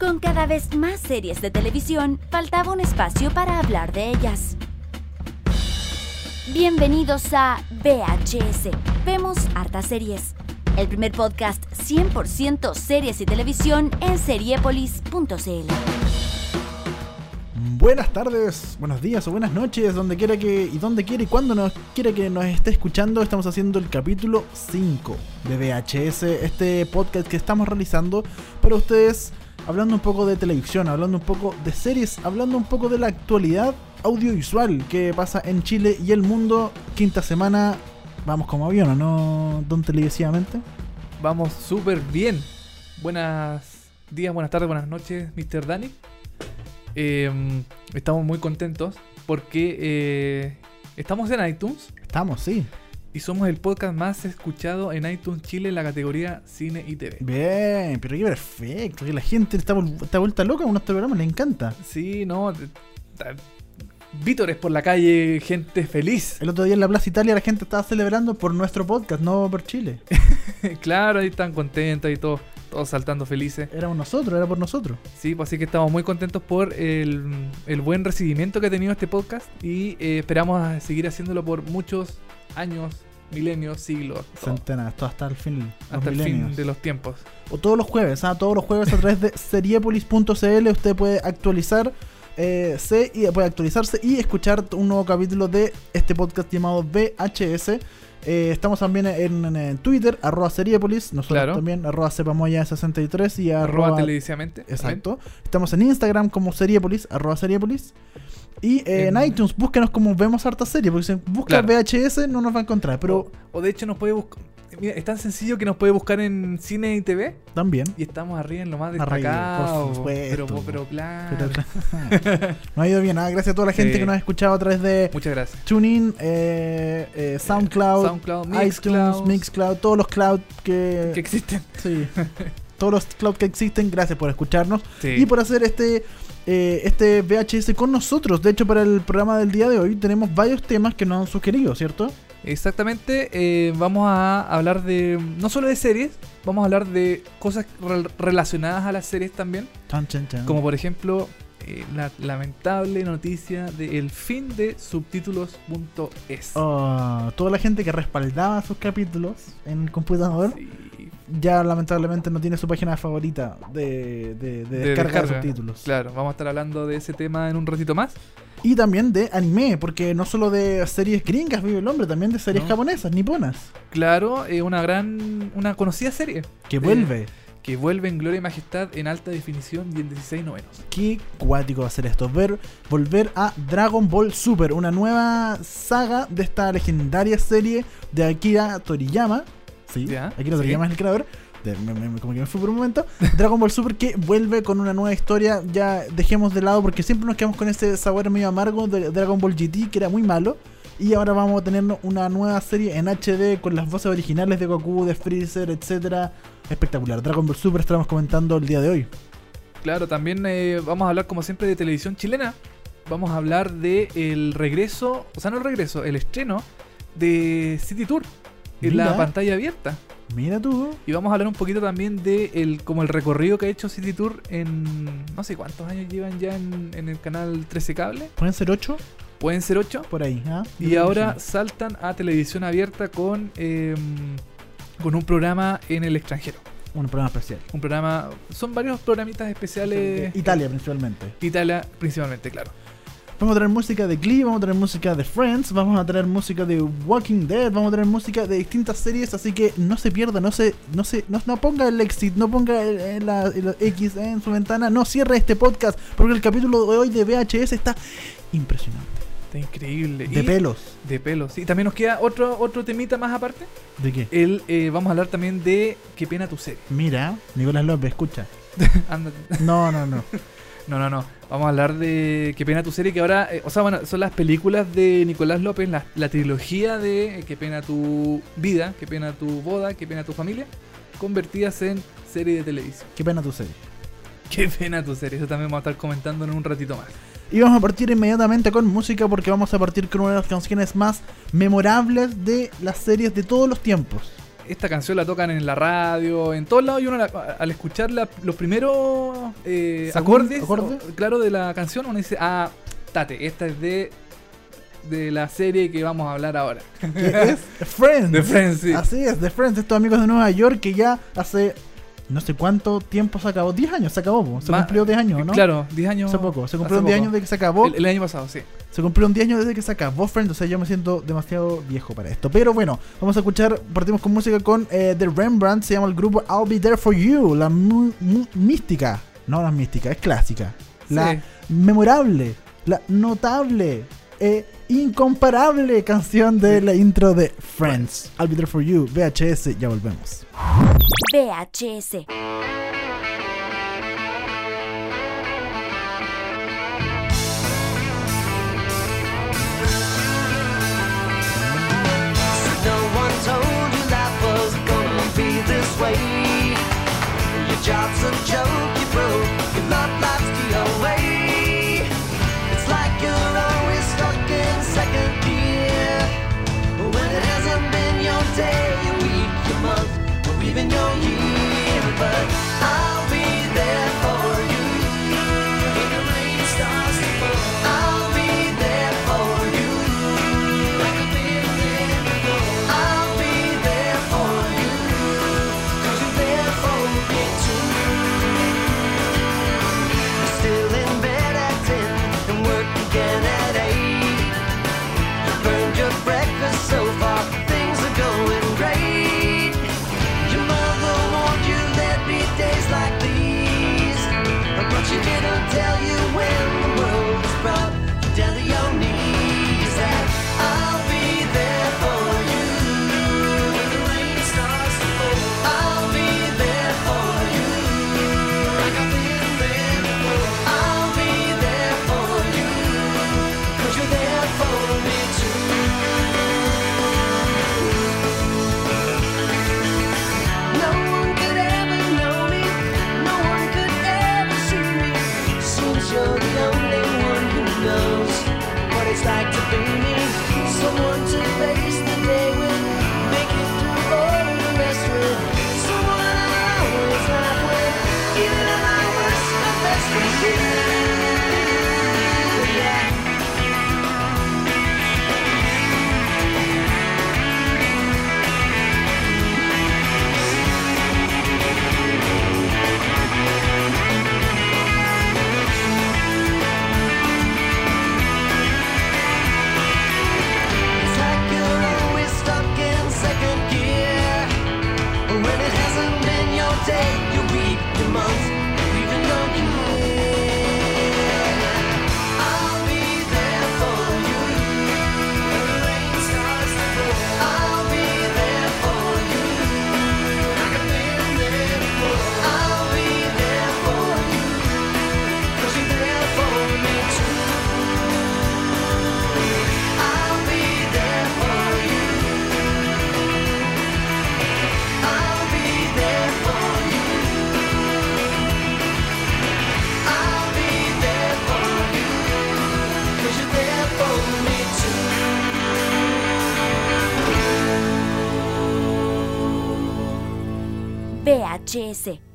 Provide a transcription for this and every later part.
Con cada vez más series de televisión, faltaba un espacio para hablar de ellas. Bienvenidos a VHS. Vemos hartas series. El primer podcast 100% series y televisión en seriepolis.cl. Buenas tardes, buenos días o buenas noches, donde quiera que y donde quiera y cuando nos quiera que nos esté escuchando, estamos haciendo el capítulo 5 de VHS, este podcast que estamos realizando para ustedes, hablando un poco de televisión, hablando un poco de series, hablando un poco de la actualidad audiovisual que pasa en Chile y el mundo. Quinta semana, vamos como avión, ¿o ¿no? Don televisivamente. Vamos súper bien. Buenos días, buenas tardes, buenas noches, Mr. Dani. Eh, estamos muy contentos porque eh, estamos en iTunes Estamos, sí. Y somos el podcast más escuchado en iTunes Chile en la categoría Cine y TV. Bien, pero qué perfecto, que la gente está, está vuelta loca con nuestro programa, le encanta. Sí, no. Vítores por la calle, gente feliz. El otro día en la Plaza Italia la gente estaba celebrando por nuestro podcast, no por Chile. claro, ahí están contentos y todos, todos saltando felices. Éramos nosotros, era por nosotros. Sí, pues así que estamos muy contentos por el, el buen recibimiento que ha tenido este podcast y eh, esperamos a seguir haciéndolo por muchos años, milenios, siglos, Centenas, todo hasta el fin. hasta el fin de los tiempos. O todos los jueves, ¿ah? todos los jueves a través de seriepolis.cl usted puede actualizar. eh, se- y puede actualizarse y escuchar un nuevo capítulo de este podcast llamado VHS. Eh, estamos también en, en Twitter, arroba Seriepolis, nosotros Claro. también, arroba Cepamoya63 y Arroba arroba televisivamente. Exacto. Estamos en Instagram como Seriepolis, arroba Seriepolis. Y eh, en, En- iTunes, búsquenos como vemos harta serie, porque si busca Claro. VHS no nos va a encontrar, pero o, o de hecho nos puede buscar. Mira, es tan sencillo que nos puede buscar en cine y TV también. y estamos arriba en lo más Arriba, por destacado. supuesto. Pero, pero claro. Pero- no ha ido bien, ¿ah? gracias a toda la gente Sí. que nos ha escuchado a través de Muchas gracias. TuneIn, eh, eh, SoundCloud, SoundCloud, iTunes, Mixcloud, Mixcloud, todos los cloud que, que existen. sí, todos los cloud que existen. Gracias por escucharnos Sí. y por hacer este eh, este VHS con nosotros. De hecho, para el programa del día de hoy tenemos varios temas que nos han sugerido, ¿cierto? Exactamente, eh, vamos a hablar de no solo de series, vamos a hablar de cosas rel- relacionadas a las series también, como por ejemplo eh, la lamentable noticia del fin de subtítulos.es. Oh, toda la gente que respaldaba sus capítulos en el computador Sí, ya lamentablemente no tiene su página favorita de, de, de de descarga de subtítulos. Claro, vamos a estar hablando de ese tema en un ratito más. Y también de anime, porque no solo de series gringas vive el hombre, también de series No. japonesas, niponas. Claro, eh, una gran, una conocida serie Que vuelve. que vuelve en gloria y majestad en alta definición y en 16 novenos. Qué cuático va a ser esto. Ver, volver a Dragon Ball Super, una nueva saga de esta legendaria serie de Akira Toriyama. Sí, Ya, Akira sí. Toriyama es el creador. De- me- me- como que me fui por un momento. Dragon Ball Super que vuelve con una nueva historia. Ya dejemos de lado porque siempre nos quedamos con ese sabor medio amargo de Dragon Ball GT que era muy malo. Y ahora vamos a tener una nueva serie en HD con las voces originales de Goku, de Freezer, etcétera. Espectacular. Dragon Ball Super estamos comentando el día de hoy. Claro, también eh, vamos a hablar como siempre de televisión chilena. Vamos a hablar de el regreso, o sea, no el regreso, el estreno de City Tour en Mira. la pantalla abierta. Mira tú. Y vamos a hablar un poquito también de el, como el recorrido que ha hecho City Tour en no sé cuántos años llevan ya en, en el canal 13 Cable. ¿Pueden ser 8? Pueden ser 8. Por ahí. ¿ah? Y ahora saltan a televisión abierta con, eh, con un programa en el extranjero. Un programa especial. Un programa, son varios programitas especiales. Italia principalmente. Italia principalmente, claro. Vamos a traer música de Glee, vamos a traer música de Friends, vamos a traer música de Walking Dead, vamos a traer música de distintas series, así que no se pierda, no se, no se, no, no ponga el exit, no ponga el, el- la, el X en su ventana, no cierre este podcast, porque el capítulo de hoy de VHS está impresionante. Está increíble. De Y- pelos. De pelos. Y también nos queda otro, otro temita más aparte. ¿De qué? El, eh, vamos a hablar también de Qué pena tu serie. Mira, Nicolás López, escucha. No, no, no. No, no, no. Vamos a hablar de Qué pena tu serie, que ahora, eh, o sea, bueno, son las películas de Nicolás López, la, la trilogía de eh, Qué pena tu vida, Qué pena tu boda, Qué pena tu familia, convertidas en serie de televisión. Qué pena tu serie. Qué pena tu serie, eso también vamos a estar comentando en un ratito más. Y vamos a partir inmediatamente con música porque vamos a partir con una de las canciones más memorables de las series de todos los tiempos. Esta canción la tocan en la radio, en todos lados, y uno la- al escuchar la- los primeros eh, acordes, acorde. o- claro, de la canción, uno dice, ah, tate, esta es de, de la serie que vamos a hablar ahora. Que es Friends. De Friends, sí. Así es, The Friends, estos amigos de Nueva York que ya hace no sé cuánto tiempo se acabó. 10 años se acabó, se Ma- cumplió 10 años, ¿no? Claro, 10 años. Hace poco, se cumplió hace 10 poco. años de que se acabó. El, el año pasado, sí. Se cumplieron 10 años desde que se acabó Friends, o sea, yo me siento demasiado viejo para esto. Pero bueno, vamos a escuchar, partimos con música con eh, The Rembrandt, se llama el grupo I'll Be There For You, la mística, no la mística, es clásica. La memorable, la notable, e incomparable canción de la intro de Friends. I'll Be There For You, VHS, ya volvemos. VHS. Way. Your job's a joke,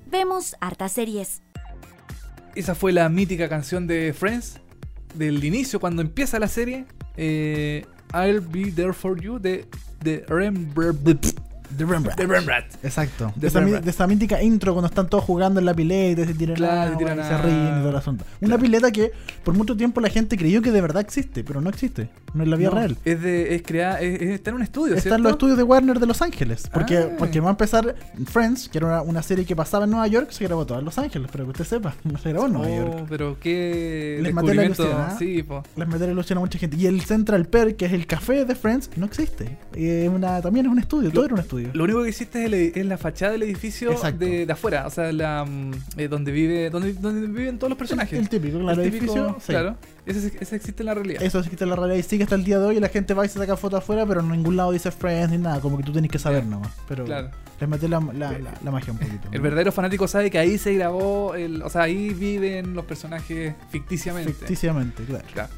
Vemos hartas series. Esa fue la mítica canción de Friends, del inicio, cuando empieza la serie. eh, I'll be there for you de, de Rembrandt. The Rembrandt. De Rembrandt. Exacto. The De esa, mi- Rembrandt. de esa mítica intro cuando están todos jugando en la pileta y se tiran, Claro, agua, se tiran y se ríen y todo el asunto. Una Claro. pileta que por mucho tiempo la gente creyó que de verdad existe, pero no existe. No es la vida No, real. Es, de, es creada, es, es- está en un estudio, Está en los estudios de Warner de Los Ángeles. Porque, Ah. porque va a empezar Friends, que era una, una serie que pasaba en Nueva York, se grabó toda en Los Ángeles, pero que usted sepa, no se grabó en Nueva Oh, York. pero qué Les maté la ilusión, ¿ah? Sí, po. Les meter ilusión a mucha gente. Y el Central Perk, que es el café de Friends, no existe. Es una, también es un estudio, todo era un estudio. Lo único que existe es, el la fachada del edificio de, de afuera, o sea, la, mm, eh, donde vive donde, donde viven todos los personajes. El típico, claro, El típico, edificio. sí. Claro, ese, ese existe en la realidad. Eso existe en la realidad y sigue hasta el día de hoy y la gente va y se saca fotos afuera, pero en ningún lado dice Friends ni nada, como que tú tenés que saber Ya. nomás. Pero Claro. les meté la, la, la- la magia un poquito. El ¿no? verdadero fanático sabe que ahí se grabó, el, o sea, ahí viven los personajes ficticiamente. Ficticiamente, claro. Claro.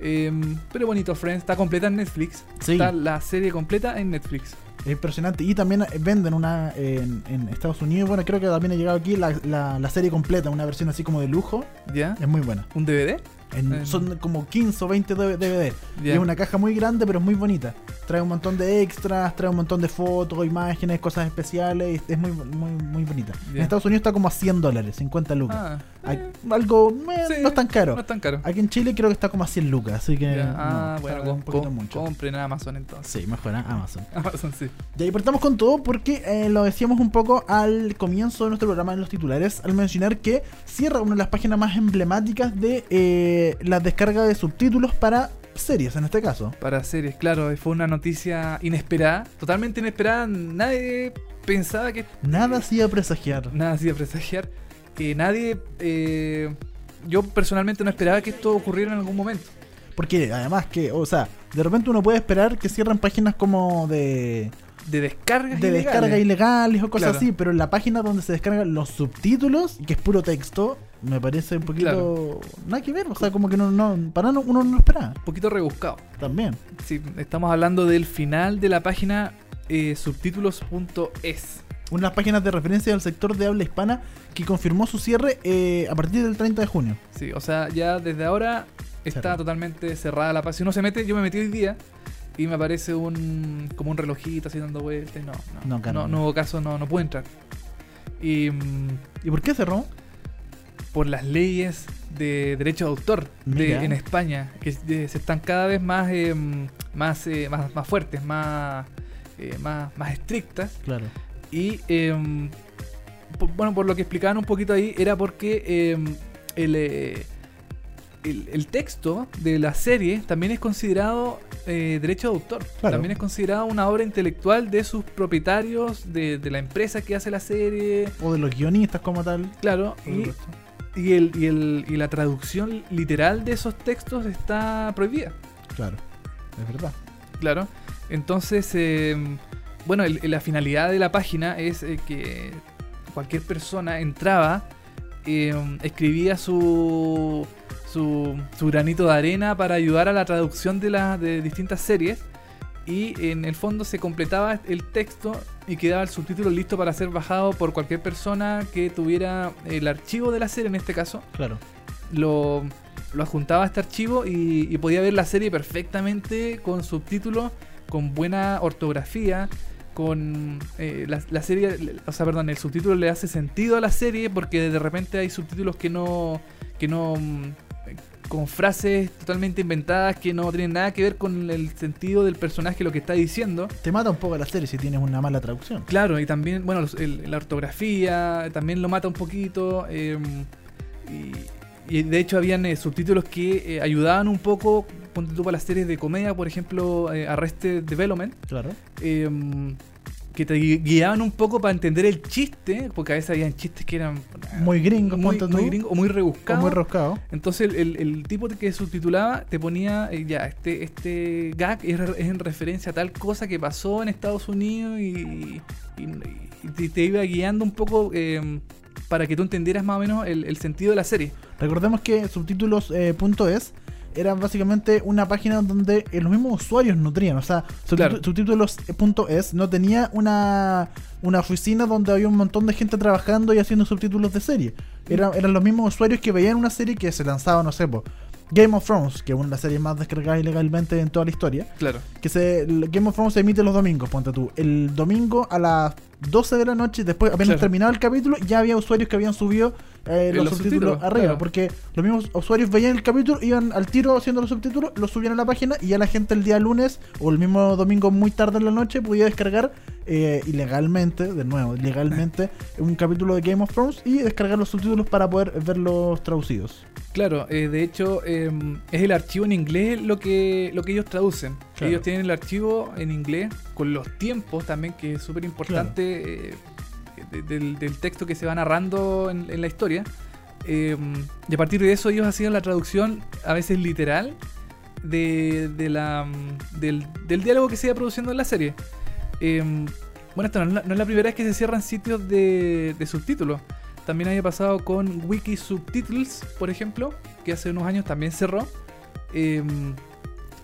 Em, pero bonito, Friends. Está completa en Netflix. Sí. Está la serie completa en Netflix. Es impresionante. Y también venden una en, en Estados Unidos. Bueno, creo que también ha llegado aquí la, la- la serie completa, una versión así como de lujo. ¿Ya? Es muy buena. ¿Un DVD? En- En- Son como 15 o 20 D- DVD. Y Ya. es una caja muy grande, pero es muy bonita. Trae un montón de extras, trae un montón de fotos, imágenes, cosas especiales. Es muy, muy, muy bonita. En. Estados Unidos está como a 100 dólares, 50 lucas. Ah, eh, Algo eh, sí, no es tan caro. No es tan caro. Aquí en Chile creo que está como a 100 lucas, así que. Ya. no, Ah, está bueno, un poquito mucho. compren en Amazon entonces. Sí, mejor ¿eh? Amazon. Amazon sí. Y ahí partamos con todo porque eh, lo decíamos un poco al comienzo de nuestro programa en los titulares, al mencionar que cierra una de las páginas más emblemáticas de eh, la descarga de subtítulos para series, en este caso. Para series, claro, fue una noticia inesperada, totalmente inesperada. Nadie pensaba que Nada hacía presagiar. nada hacía presagiar. Que nadie, eh, yo personalmente no esperaba que esto ocurriera en algún momento. Porque además que, o sea, de repente uno puede esperar que cierren páginas como de, De descargas de ilegales. descarga ilegales o cosas Claro. así, pero en la página donde se descargan los subtítulos, que es puro texto, me parece un poquito... Claro. Nada que ver, o sea, como que no, no para no, uno no esperaba. Un poquito rebuscado. También. Sí, estamos hablando del final de la página eh, subtítulos.es. Una de las páginas de referencia del sector de habla hispana que confirmó su cierre eh, a partir del 30 de junio. Sí, o sea, ya desde ahora está totalmente cerrada la página. Si uno se mete, yo me metí hoy día y me aparece un como un relojito así dando vueltas. No, no, No, no, hubo caso, no, no pude entrar. Y mm, ¿Y por qué cerró? por las leyes de derecho de autor de- en España, que se están cada vez más, eh, más, eh, más, más fuertes, más, eh, más, más estrictas. Claro. Y eh, por- bueno, por lo que explicaban un poquito ahí, era porque eh, el, eh, el, el texto de la serie también es considerado eh, derecho de autor. Claro. También es considerado una obra intelectual de sus propietarios, de, de la empresa que hace la serie. O de los guionistas como tal. Claro, y, y, el, y, el, y la traducción literal de esos textos está prohibida. Claro. Es verdad. Claro. Entonces, eh, bueno, el- la finalidad de la página es eh, que cualquier persona entraba, eh, escribía su, su, su granito de arena para ayudar a la traducción de, las de distintas series y en el fondo se completaba el texto y quedaba el subtítulo listo para ser bajado por cualquier persona que tuviera el archivo de la serie en este caso Claro. lo, lo adjuntaba a este archivo y, y podía ver la serie perfectamente con subtítulos, con buena ortografía, con eh, la, la serie, o sea, perdón, el subtítulo le hace sentido a la serie porque de repente hay subtítulos que no, que no, mm, con frases totalmente inventadas que no tienen nada que ver con el sentido del personaje, lo que está diciendo. Te mata un poco la serie si tienes una mala traducción. Claro, y también, bueno, el- la ortografía también lo mata un poquito. eh, y, y de hecho habían eh, subtítulos que eh, ayudaban un poco, ponte tú para las series de comedia, por ejemplo, eh, Arrested Development, Claro. eh, que te gui- guiaban un poco para entender el chiste, porque a veces habían chistes que eran eh, Muy gringos, muy, muy tú. gringos o muy rebuscados. muy roscado. Entonces el, el- el tipo que subtitulaba te ponía, eh, ya, este, este gag es, en referencia a tal cosa que pasó en Estados Unidos y, y- y te, te iba guiando un poco eh, para que tú entendieras más o menos el, el sentido de la serie. Recordemos que subtítulos.es era básicamente una página donde eh, los mismos usuarios nutrían. O sea, Claro. subtítulos.es no tenía una, una oficina donde había un montón de gente trabajando y haciendo subtítulos de serie. Era- eran los mismos usuarios que veían una serie que se lanzaba, no sé, po, Game of Thrones, que es una de las series más descargadas ilegalmente en toda la historia. Claro. Que se, Game of Thrones se emite los domingos, ponte tú. El domingo a las 12 de la noche, después apenas Claro. terminado el capítulo, ya había usuarios que habían subido eh, los, los subtítulos, subtítulos, arriba. claro. Porque los mismos usuarios veían el capítulo, iban al tiro haciendo los subtítulos, los subían a la página y ya la gente el día lunes o el mismo domingo muy tarde en la noche podía descargar eh, ilegalmente, de nuevo, ilegalmente, un capítulo de Game of Thrones y descargar los subtítulos para poder verlos traducidos. Claro, eh, de hecho eh, es el archivo en inglés lo que, lo que ellos traducen. Claro. Ellos tienen el archivo en inglés con los tiempos también, que es súper importante eh, de- del, texto que se va narrando en, la historia. Eh, y a partir de eso ellos hacían la traducción a veces literal de, de la, del, diálogo que se iba produciendo en la serie. Eh, bueno, esto no no es la primera vez que se cierran sitios de, de subtítulos. También había pasado con Wiki Subtitles, por ejemplo, que hace unos años también cerró. eh,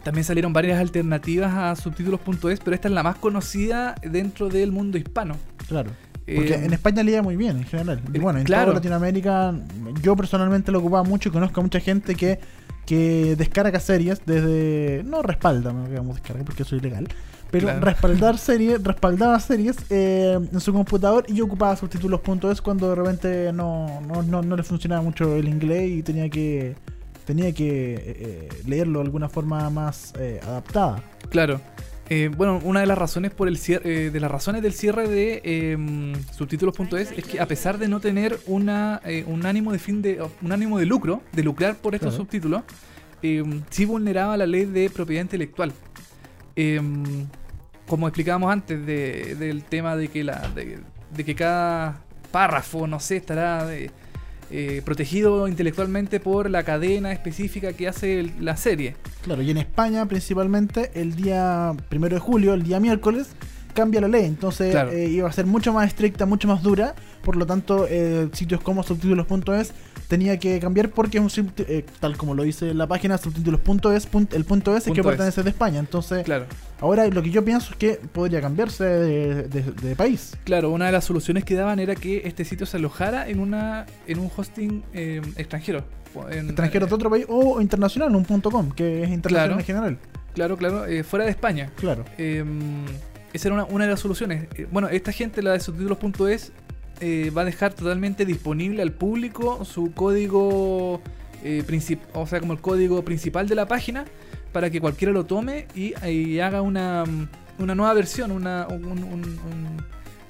también salieron varias alternativas a subtítulos.es, pero esta es la más conocida dentro del mundo hispano. Claro. Porque Eh, en España le iba muy bien en general. Y bueno, en claro. toda Latinoamérica, yo personalmente lo ocupaba mucho y conozco a mucha gente que, que descarga series desde. No respalda, no digamos descarga porque eso es ilegal. Pero Claro. respaldar series, respaldaba series eh, en su computador y ocupaba subtítulos.es cuando de repente no, no, no, no le funcionaba mucho el inglés y tenía que tenía que eh, eh, leerlo de alguna forma más eh, adaptada. Claro. Eh, bueno, una de las razones por el cierre, eh, de las razones del cierre de eh, subtítulos.es es que a pesar de no tener una, eh, un ánimo de fin de un ánimo de lucro, de lucrar por estos Claro. subtítulos, eh, sí vulneraba la ley de propiedad intelectual. Eh, como explicábamos antes de- del tema de que la de, de que cada párrafo, no sé, estará eh, eh, protegido intelectualmente por la cadena específica que hace el- la serie. Claro, y en España principalmente el día primero de julio, el día miércoles, cambia la ley. Entonces Claro. eh, iba a ser mucho más estricta, mucho más dura. Por lo tanto, eh, sitios como subtítulos.es tenía que cambiar porque es un eh, tal como lo dice la página subtítulos.es, punt- el punto es, es que Punto es. pertenece de España. Entonces, Claro. ahora lo que yo pienso es que podría cambiarse de, de- de país. Claro, una de las soluciones que daban era que este sitio se alojara en una en un hosting eh, extranjero. En- Extranjero de otro país o internacional, un punto .com, que es internacional Claro. en general. Claro, claro, eh, fuera de España. Claro. Eh, esa era una, una de las soluciones. Eh, bueno, esta gente, la de subtítulos.es, eh, va a dejar totalmente disponible al público su código, eh, o sea, como el código principal de la página, para que cualquiera lo tome y, haga una, una nueva versión, una, un, un- un-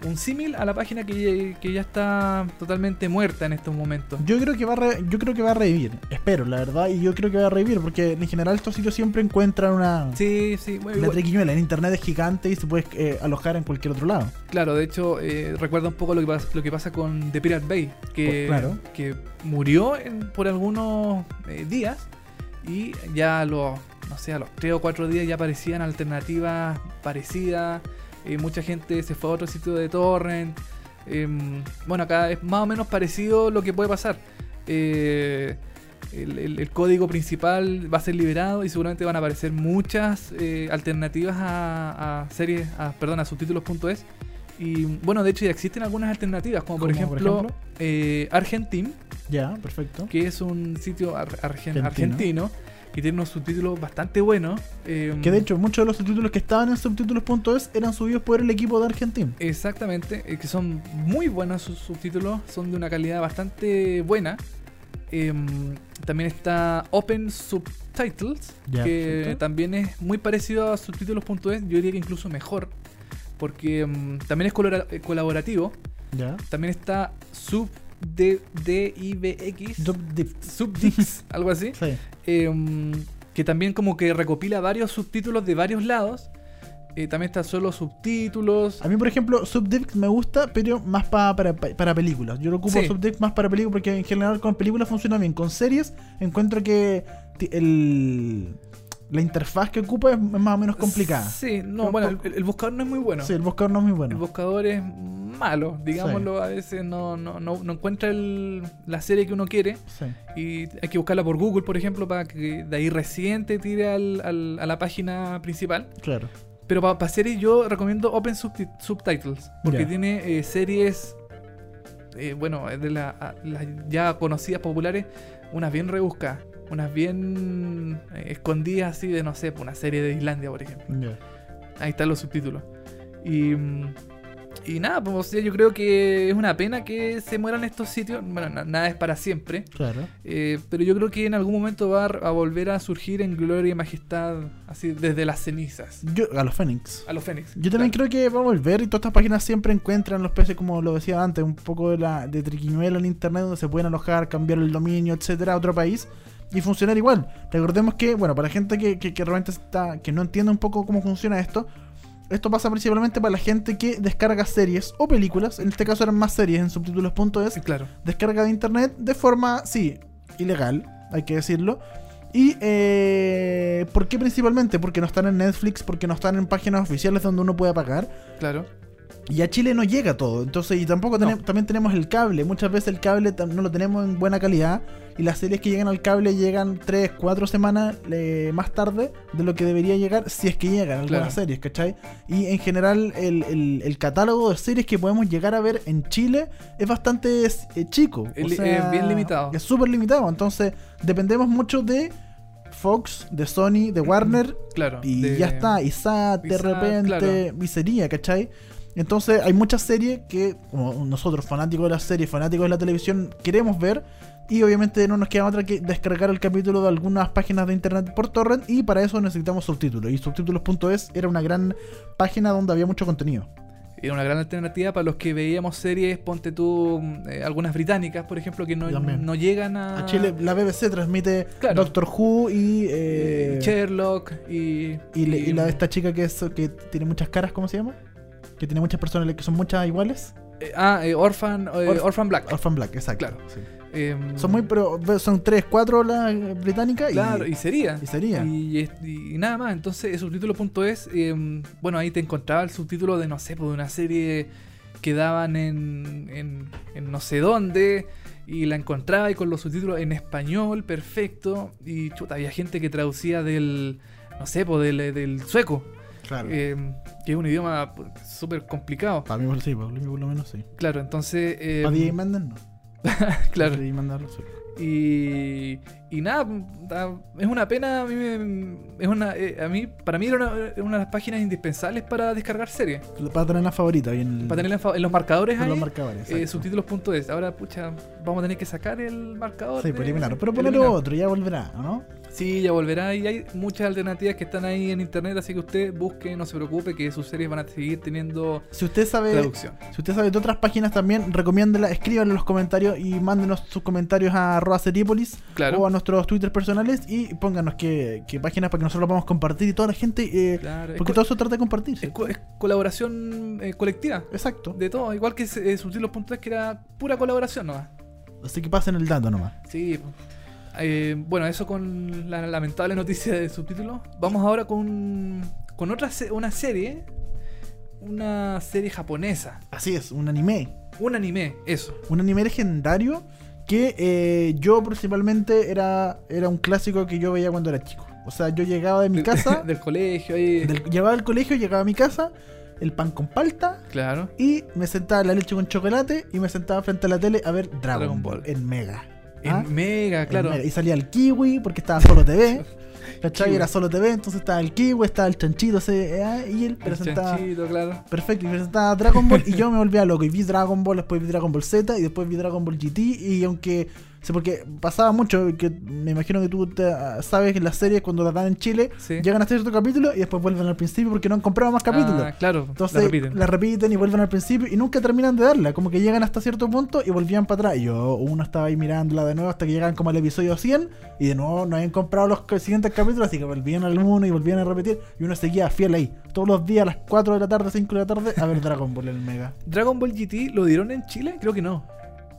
un símil a la página que, que ya está totalmente muerta en estos momentos. Yo creo que va a re- yo creo que va a revivir, espero, la verdad, y yo creo que va a revivir porque en general estos sitios siempre encuentran una Sí, sí, bueno, la triquiñuela. En internet es gigante y se puede eh, alojar en cualquier otro lado. Claro, de hecho, eh, recuerda un poco lo que, pasa, lo que pasa con The Pirate Bay, que, Pues, claro. que murió en- por algunos eh, días y ya a los, no sé, a los 3 o 4 días ya aparecían alternativas parecidas. Eh, mucha gente se fue a otro sitio de torrent. em, bueno, acá es más o menos parecido lo que puede pasar. Eh, el, el- el código principal va a ser liberado y seguramente van a aparecer muchas eh, alternativas a, a series, a, perdón, a subtítulos.es. Y bueno, de hecho ya existen algunas alternativas, como por ¿Como por ejemplo, ejemplo? eh, Argentim, Ya, perfecto. que es un sitio ar- argen- Argentino. argentino que tiene unos subtítulos bastante buenos. eh, Que de hecho muchos de los subtítulos que estaban en subtítulos.es eran subidos por el equipo de Argentina. Exactamente, eh, que son muy buenos sus subtítulos, son de una calidad bastante buena. Em, también está Open Subtitles, que también es muy parecido a subtítulos.es, yo diría que incluso mejor, porque em, también es eh, colaborativo. Ya. También está SubDivX, Dub- Subdix, algo así. Sí. em, que también como que recopila varios subtítulos de varios lados. Eh, también está solo subtítulos. A mí, por ejemplo, Subdiv me gusta, pero más pa- para, para películas. Yo lo ocupo Sí. Subdiv más para películas porque en general con películas funciona bien. Con series encuentro que el, la interfaz que ocupa es más o menos complicada. Sí, no, bueno, el, el buscador no es muy bueno. Sí, el buscador no es muy El bueno. buscador es malo, digámoslo, a veces no, no, no, no encuentra el- la serie que uno quiere Sí. y hay que buscarla por Google, por ejemplo, para que de ahí recién te tire al- al- a la página principal. Claro. Pero para series yo recomiendo Open Subti- Subtitles, porque tiene eh, series, eh, bueno, de la- las ya conocidas, populares, unas bien rebuscadas, unas bien eh, escondidas así de, no sé, una serie de Islandia, por ejemplo. Ahí están los subtítulos. Y, mm, y nada, pues o sea, yo creo que es una pena que se mueran estos sitios. Bueno, na- nada es para siempre. Claro. eh, pero yo creo que en algún momento va a, volver a surgir en gloria y majestad, así desde las cenizas. Yo, a los Fénix. A los Fénix. Yo también claro. creo que va a volver y todas estas páginas siempre encuentran los peces, como lo decía antes, un poco de la de triquiñuela en internet donde se pueden alojar, cambiar el dominio, etcétera, a otro país y funcionar igual. Recordemos que, bueno, para gente que, que, que realmente está, que no entiende un poco cómo funciona esto, esto pasa principalmente para la gente que descarga series o películas, en este caso eran más series en subtítulos.es, claro. descarga de internet de forma, sí, ilegal, hay que decirlo. ¿Y eh, por qué principalmente? Porque no están en Netflix, porque no están en páginas oficiales donde uno pueda pagar. Claro. Y a Chile no llega todo. Entonces, y tampoco No. tenem- también tenemos el cable. Muchas veces el cable no lo tenemos en buena calidad. Y las series que llegan al cable llegan 3, 4 semanas eh, más tarde de lo que debería llegar si es que llegan algunas Claro. series, ¿cachai? Y en general el, el- el catálogo de series que podemos llegar a ver en Chile es bastante eh, chico. o sea, es bien limitado. Es súper limitado. Entonces dependemos mucho de Fox, de Sony, de Warner Claro. y de- ya está, y SAT de repente, claro. miseria, ¿cachai? Entonces hay muchas series que, como nosotros, fanáticos de las series, fanáticos de la televisión, queremos ver. Y obviamente no nos queda otra que descargar el capítulo de algunas páginas de internet por torrent. Y para eso necesitamos subtítulos. Y subtítulos.es era una gran página donde había mucho contenido. Era una gran alternativa para los que veíamos series, ponte tú, eh, algunas británicas, por ejemplo, que no, llegan a... A Chile, la BBC transmite Claro. Doctor Who y. eh, Sherlock y... y, la de esta chica que es que tiene muchas caras, ¿cómo se llama? Que tiene muchas personas que son muchas iguales. eh, ah, eh, Orphan, eh, Orphan- Black. Orphan Black, exacto. Claro. sí. Em, Son muy, pero son tres, cuatro las eh, británicas. Claro, y, y sería. y sería. Y, nada más. Entonces, el subtítulo.es, eh, bueno, ahí te encontraba el subtítulo de, no sé, pues, de una serie que daban en, en, en no sé dónde. Y la encontraba y con los subtítulos en español, perfecto. Y chuta, había gente que traducía del, no sé, pues, del, del sueco. Claro. eh, que es un idioma súper complicado. para mí, sí, para mí por lo menos sí. Claro, entonces. eh, para DJ no. claro. Mendes sí. Y, y nada, da- es una pena. A mí, me- es una, eh, a mí para mí era una, de las páginas indispensables para descargar series. Para tener la favorita. ahí en, el- Para tenerla en, en los marcadores en los marcadores. eh, subtítulos.es. Ahora, pucha, vamos a tener que sacar el marcador. Sí, de- pues eliminarlo. Pero ponerlo otro, ya volverá, ¿no? Sí, ya volverá y hay muchas alternativas que están ahí en internet, así que usted busque, no se preocupe, que sus series van a seguir teniendo Si usted sabe. traducción. Si usted sabe de otras páginas también, recomiéndela, escríbanlo en los comentarios y mándenos sus comentarios a Claro. o a nuestros Twitter personales y pónganos qué, qué páginas para que nosotros lo podamos compartir y toda la gente. eh, Claro, porque todo eso trata de compartirse. Es, co- es colaboración eh, colectiva. Exacto. De todo, igual que eh, que era pura colaboración nomás. Así que pasen el dato nomás. Sí. Eh, bueno, eso con la lamentable noticia de subtítulos. Vamos ahora con, con otra se- una serie. Una serie japonesa. Así es, un anime. Un anime, eso. Un anime legendario que eh, yo principalmente era, era un clásico que yo veía cuando era chico. O sea, yo llegaba de mi casa, del colegio ahí. del- llegaba del colegio, llegaba a mi casa, el pan con palta Claro. y me sentaba la leche con chocolate y me sentaba frente a la tele a ver Dragon, Dragon Ball Ball. en Mega. En ¿Ah? Mega, En claro. Mega. Y salía el kiwi porque estaba solo TV. ¿Cachai? Era solo TV, entonces estaba el kiwi, estaba el chanchito ese, eh, y él El presentaba. chanchito, claro. Perfecto, y presentaba Dragon Ball y yo me volvía loco. Y vi Dragon Ball, después vi Dragon Ball Z y después vi Dragon Ball GT. Y aunque, sé porque pasaba mucho, que me imagino que tú te- sabes que las series cuando las dan en Chile Sí. llegan a cierto capítulo y después vuelven al principio porque no han comprado más capítulos. Ah, claro, Entonces la repiten. la repiten y vuelven al principio y nunca terminan de darla. Como que llegan hasta cierto punto y volvían para atrás. Y yo, uno estaba ahí mirándola de nuevo hasta que llegan como al episodio 100 y de nuevo no habían comprado los siguientes capítulos, así que volvían al 1 y volvían a repetir. Y uno seguía fiel ahí. Todos los días a las 4 de la tarde, 5 de la tarde, a ver Dragon Ball en el Mega. Dragon Ball GT lo dieron en Chile? Creo que no.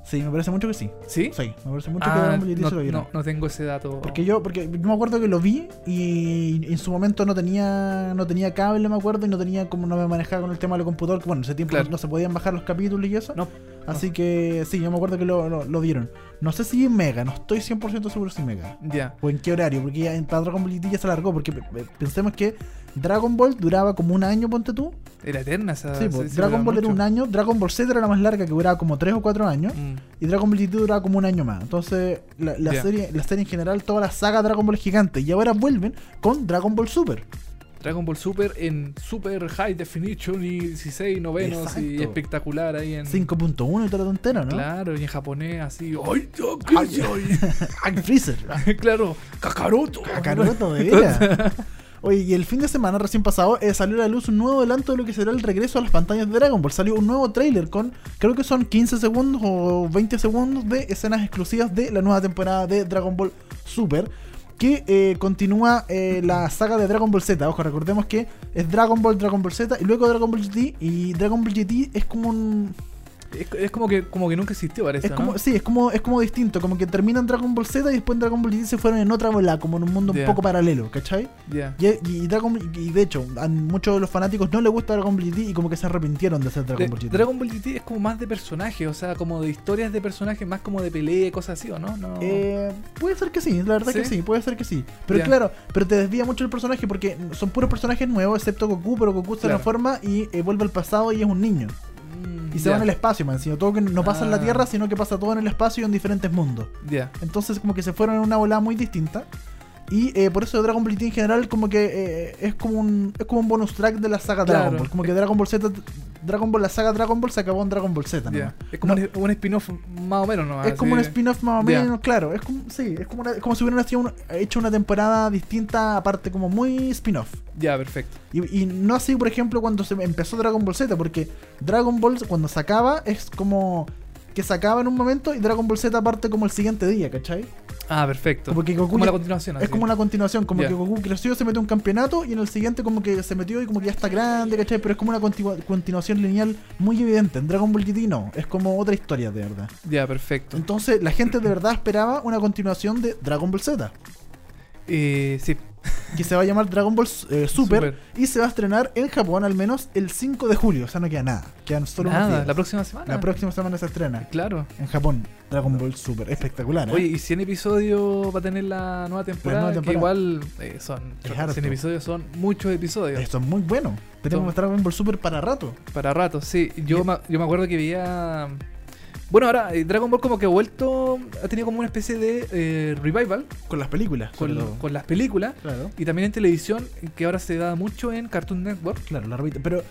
Sí, me parece mucho que sí. ¿Sí? Sí, me parece mucho que Ah, Dragon Ball GT no, se lo dieron. no, no tengo ese dato. Porque yo, porque yo me acuerdo que lo vi y en su momento no tenía, no tenía cable, me acuerdo, y no tenía como no me manejaba con el tema del computador, que bueno, en ese tiempo Claro. no se podían bajar los capítulos y eso. No, Así que sí, yo me acuerdo que lo, lo, lo dieron. No sé si en Mega, no estoy 100% seguro si Mega. ya. O en qué horario, porque ya en Dragon Ball GT ya se alargó, porque pe- pe- pensemos que Dragon Ball duraba como un año, ponte tú. Era eterna esa. sí, pues, Dragon Ball era un año, Dragon Ball Z era la más larga, que duraba como 3 o 4 años. Mm. Y Dragon Ball GT duraba como un año más. Entonces, la, serie, la serie en general, toda la saga Dragon Ball es gigante. Y ahora vuelven con Dragon Ball Super. Dragon Ball Super en super high definition y 16 novenos y espectacular ahí en 5.1 y toda la tontera, ¿no? Claro, y en japonés así, ¡ay, Ay! Ay, Freezer. claro, Kakaroto. Cacaroto, de veras. Oye, y el fin de semana recién pasado eh, salió a la luz un nuevo adelanto de lo que será el regreso a las pantallas de Dragon Ball. Salió un nuevo tráiler con, creo que son 15 segundos o 20 segundos de escenas exclusivas de la nueva temporada de Dragon Ball Super. Que eh, continúa eh, la saga de Dragon Ball Z. Ojo, recordemos que es Dragon Ball, Dragon Ball Z y luego Dragon Ball GT. Y Dragon Ball GT es como un. Es, es como que como que nunca existió, parece. Es como, ¿no? sí, es como, es como distinto, como que terminan Dragon Ball Z y después en Dragon Ball GT se fueron en otra bola, como en un mundo un poco paralelo, ¿cachai? Ya. Y, y Dragon y de hecho, a muchos de los fanáticos no les gusta Dragon Ball GT y como que se arrepintieron de hacer Dragon De- Ball GT. Dragon Ball GT es como más de personajes, o sea, como de historias de personajes, más como de pelea, cosas así, ¿o no? no. Eh, puede ser que sí, la verdad que ¿Sí? puede ser que sí. Pero claro, pero te desvía mucho el personaje porque son puros personajes nuevos, excepto Goku, pero Goku se Claro. transforma y eh, vuelve al pasado y es un niño. Mm, Y se ya, va en el espacio, man. Sino todo que no pasa en la Ah. Tierra, sino que pasa todo en el espacio y en diferentes mundos. Ya. Entonces como que se fueron en una volada muy distinta. Y eh, por eso Dragon Ball GT en general como que eh, es como un es como un bonus track de la saga Claro. Dragon Ball. Como que Dragon Ball Z, Dragon Ball, la saga Dragon Ball se acabó en Dragon Ball Z. nomás. Es como No, un, un spin-off más o menos, ¿no? es como un spin-off más o menos, claro. Es como, sí, es como, una- como si hubieran hecho una, hecho una temporada distinta, aparte como muy spin-off. Ya, perfecto. Y, y no así, por ejemplo, cuando se empezó Dragon Ball Z, porque Dragon Ball cuando se acaba es como que se acaba en un momento y Dragon Ball Z parte como el siguiente día, ¿cachai? Ah, perfecto. Como que Goku como ya- la continuación. Es como una continuación, como Ya. que Goku creció, se metió a un campeonato y en el siguiente como que se metió y como que ya está grande, ¿cachai? Pero es como una continua- continuación lineal muy evidente. En Dragon Ball GT no, es como otra historia de verdad. Ya, perfecto. Entonces la gente de verdad esperaba una continuación de Dragon Ball Z, Eh, sí. Que se va a llamar Dragon Ball eh, Super, Super. y se va a estrenar en Japón al menos el 5 de julio, o sea, no queda nada, quedan solo unos Nada, días. la próxima semana. La próxima semana se estrena Claro. en Japón Dragon Ball Super, espectacular. ¿eh? Oye, y 100 episodios va a tener la nueva temporada, nueva que temporada. igual eh, son Es 100 harto. episodios, son muchos episodios. Esto es muy bueno. Tenemos Dragon Ball Super para rato. Para rato, sí. Yo, me, yo me acuerdo que veía... Bueno, ahora eh, Dragon Ball como que ha vuelto, ha tenido como una especie de eh, revival Con las películas. con, las películas Claro. y también en televisión, que ahora se da mucho en Cartoon Network. Claro, la repito. Pero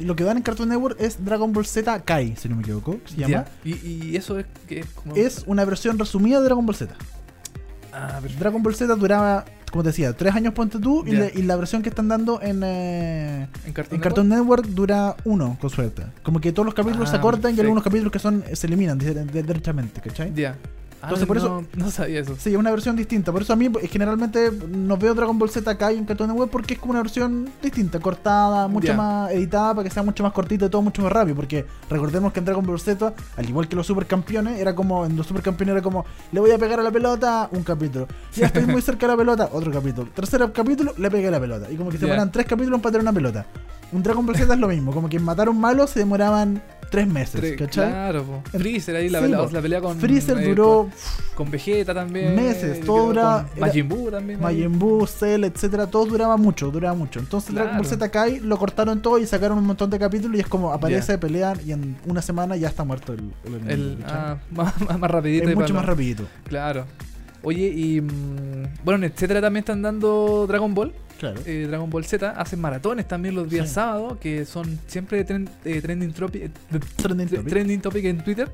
lo que dan en Cartoon Network es Dragon Ball Z Kai, si no me equivoco. Se llama. Ya. Y, y eso es que es como... Es una versión resumida de Dragon Ball Z. Ah, perfecto. Dragon Ball Z duraba, como te decía, tres años ponte tú. Y, la, y la versión que están dando en, eh, En Cartoon, en Cartoon Network dura uno, con suerte. Como que todos los capítulos Ah, se acortan y perfecto. algunos capítulos que son se eliminan derechamente, ¿cachai? Ya. Ah, Entonces, por no, no sabía eso. Sí, es una versión distinta. Por eso a mí eh, generalmente no veo Dragon Ball Z acá en Cartoon Network porque es como una versión distinta, cortada, mucho más editada para que sea mucho más cortito y todo mucho más rápido. Porque recordemos que en Dragon Ball Z, al igual que los supercampeones, era como, en los supercampeones era como, le voy a pegar a la pelota, un capítulo. Ya estoy muy cerca de la pelota, otro capítulo. Tercer capítulo, le pegué a la pelota. Y como que se demoran tres capítulos en patear una pelota. Un Dragon Ball Z es lo mismo, como que en matar a un malo se demoraban tres meses, Tre- ¿cachai? Claro, po. Freezer ahí, la, Sí, pelea, po. la pelea con. Freezer eh, duró Con, con Vegeta también. Meses, eh, todo duraba- Majin Buu también. Majin Buu, Cell, etcétera, todo duraba mucho, duraba mucho. Entonces Dragon Ball Claro. Z Kai lo cortaron todo y sacaron un montón de capítulos y es como aparece, Ya. pelean y en una semana ya está muerto el, el ah, más, más, rapidito. es mucho más rapidito. Claro. Oye, y. mm, bueno, en etcétera también están dando Dragon Ball. Claro. eh, Dragon Ball Z. Hacen maratones también los días Sí. sábados, que son siempre tren- eh, trending, tropi- eh, Trending tre- topic. trending topic en Twitter.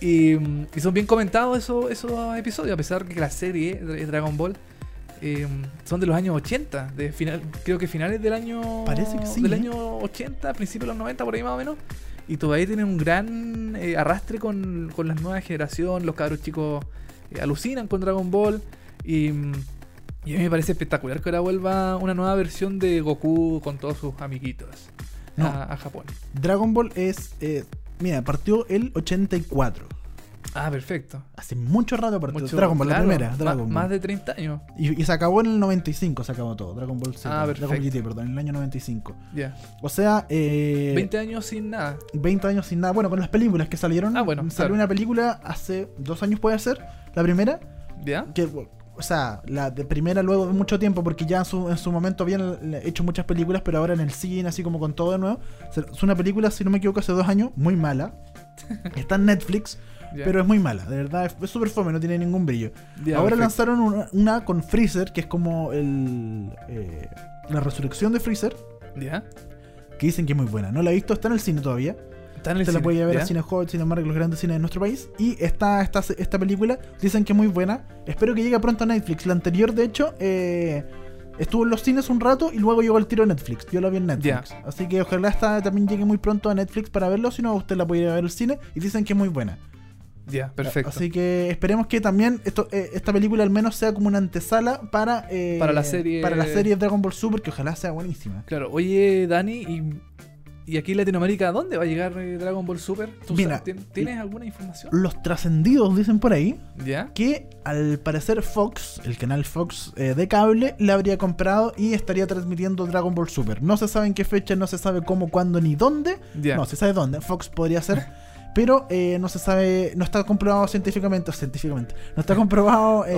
Y, mm, y son bien comentados esos, esos episodios, a pesar que la serie de Dragon Ball eh, son de los años 80, de final, creo que finales del año Parece que sí, del ¿eh? año 80, principios de los 90 por ahí más o menos. Y todavía tienen un gran eh, arrastre con, con las nuevas generaciones, los cabros chicos eh, alucinan con Dragon Ball y, mm, y a mí me parece espectacular que ahora vuelva una nueva versión de Goku con todos sus amiguitos No. a, a Japón. Dragon Ball es. eh, mira, partió el 84. Ah, perfecto. Hace mucho rato partió. Mucho- Dragon Ball, claro, la primera. Dragon Ball. Más de 30 años. Y, y se acabó en el 95, se acabó todo. Dragon Ball Z. Ah, Dragon Ball. GT, perdón, en el año 95. Ya. O sea, eh, 20 años sin nada. 20 años sin nada. Bueno, con las películas que salieron. Ah, bueno, Salió claro. una película hace dos años, puede ser. La primera. ¿Ya? que o sea, la de primera luego de mucho tiempo, porque ya en su, en su momento habían hecho muchas películas, pero ahora en el cine, así como con todo de nuevo. Es una película, si no me equivoco, hace dos años, muy mala. Está en Netflix, Pero es muy mala, de verdad, es- súper fome, no tiene ningún brillo. Ahora perfecto. lanzaron una, una con Freezer, que es como el eh, la resurrección de Freezer, ¿Ya? que dicen que es muy buena. No la he visto, está en el cine todavía. Está en el Se la cine, puede ver a Cine Cinemark, los grandes cines de nuestro país. Y esta, esta, esta película dicen que es muy buena. Espero que llegue pronto a Netflix. La anterior, de hecho, eh, estuvo en los cines un rato y luego llegó al tiro a Netflix. Yo la vi en Netflix. Así que ojalá esta también llegue muy pronto a Netflix para verlo. Si no, usted la puede ir a ver al cine. Y dicen que es muy buena. Ya, perfecto. Así que esperemos que también esto, eh, esta película al menos sea como una antesala para, eh, Para la serie- para la serie Dragon Ball Super, que ojalá sea buenísima. Claro, oye, Dani, y, ¿Y aquí en Latinoamérica dónde va a llegar eh, Dragon Ball Super? ¿Tú Mira, ¿Tienes alguna información? Los trascendidos dicen por ahí ¿Ya? que al parecer Fox, el canal Fox de cable, le habría comprado y estaría transmitiendo Dragon Ball Super. No se sabe en qué fecha, no se sabe cómo, cuándo ni dónde. Ya. No, se sabe dónde. Fox podría ser. Pero eh, no se sabe, no está comprobado científicamente, o científicamente, no está comprobado eh,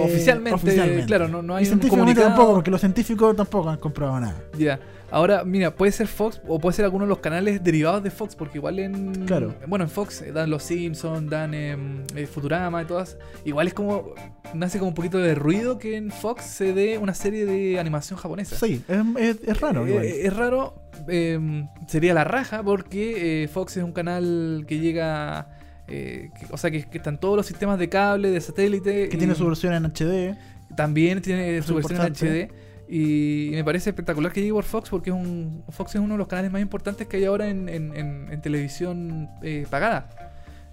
Oficialmente, claro, no- no hay y científicamente tampoco, porque los científicos tampoco han comprobado nada. Ya. Ahora, mira, puede ser Fox o puede ser alguno de los canales derivados de Fox, porque igual en. Claro. Bueno, en Fox eh, dan Los Simpsons, dan em, eh, Futurama y todas. Igual es como. Nace como un poquito de ruido que en Fox se dé una serie de animación japonesa. Sí, es, raro. Eh, igual. eh, es raro. em, sería la raja porque eh, Fox es un canal que llega. que- o sea, que, que están todos los sistemas de cable, de satélite. que y- tiene su versión en HD. también tiene su versión en. HD. Y me parece espectacular que llegue por Fox porque es un, Fox es uno de los canales más importantes que hay ahora en, en- en- en televisión eh, pagada.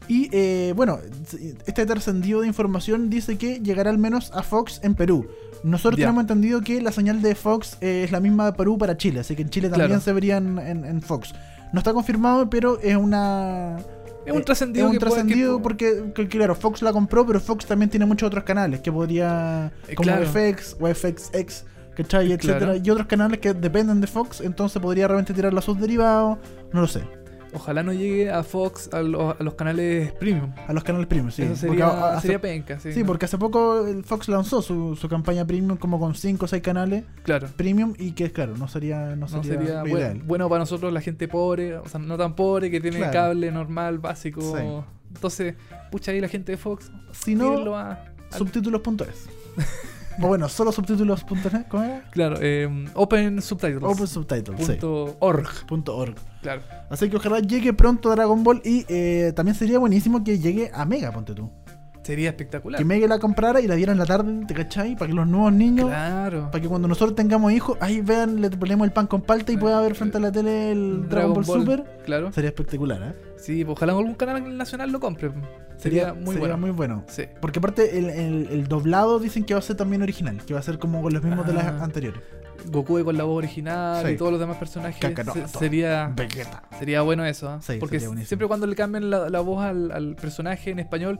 Y eh, bueno, este trascendido de información dice que llegará al menos a Fox en Perú. Nosotros tenemos entendido que la señal de Fox eh, es la misma de Perú para Chile, así que en Chile también se vería en, Fox. No está confirmado, pero es una. Es un eh, trascendido es un trascendido que- porque, que, claro, Fox la compró, pero Fox también tiene muchos otros canales que podría. Eh, como claro. FX o FXX, ¿cachai? Etcétera. Claro. Y otros canales que dependen de Fox, entonces podría realmente tirar a sus derivados. No lo sé. Ojalá no llegue a Fox a, lo- a los canales premium. A los canales premium, sí. Eso sería, a- hace- sería penca. Sí, Sí, ¿no? porque hace poco el Fox lanzó su, su campaña premium como con 5 o 6 canales Claro. premium y que claro, no sería, no No sería, sería lo bueno, ideal. bueno para nosotros, la gente pobre, o sea, no tan pobre, que tiene Claro. cable normal, básico. Sí. Entonces, pucha ahí la gente de Fox, Si no, a, al- subtítulos.es. bueno, solo subtítulos.net, ¿cómo era? Claro, eh, Open Subtitles. Open Subtitles, sí. punto org. Punto org. Claro. Así que ojalá llegue pronto Dragon Ball y eh, también sería buenísimo que llegue a Mega, ponte tú. Sería espectacular. Que Mega la comprara y la diera en la tarde, ¿te cachai? Para que los nuevos niños, Claro. para que cuando nosotros tengamos hijos, ahí vean, le ponemos el pan con palta y pueda ver frente a la tele el Dragon, Ball, Super. Claro. Sería espectacular, ¿eh? Sí, pues ojalá algún canal nacional lo compre. Sería, muy sería bueno. muy bueno. Sí. Porque aparte el, el- el doblado dicen que va a ser también original, que va a ser como con los mismos de las Ah. anteriores. Goku con la voz original Sí. y todos los demás personajes. Kakaroto. se- sería, Vegeta. sería bueno eso. ¿ah? Sí, Porque siempre cuando le cambian la, la voz al, al personaje en español,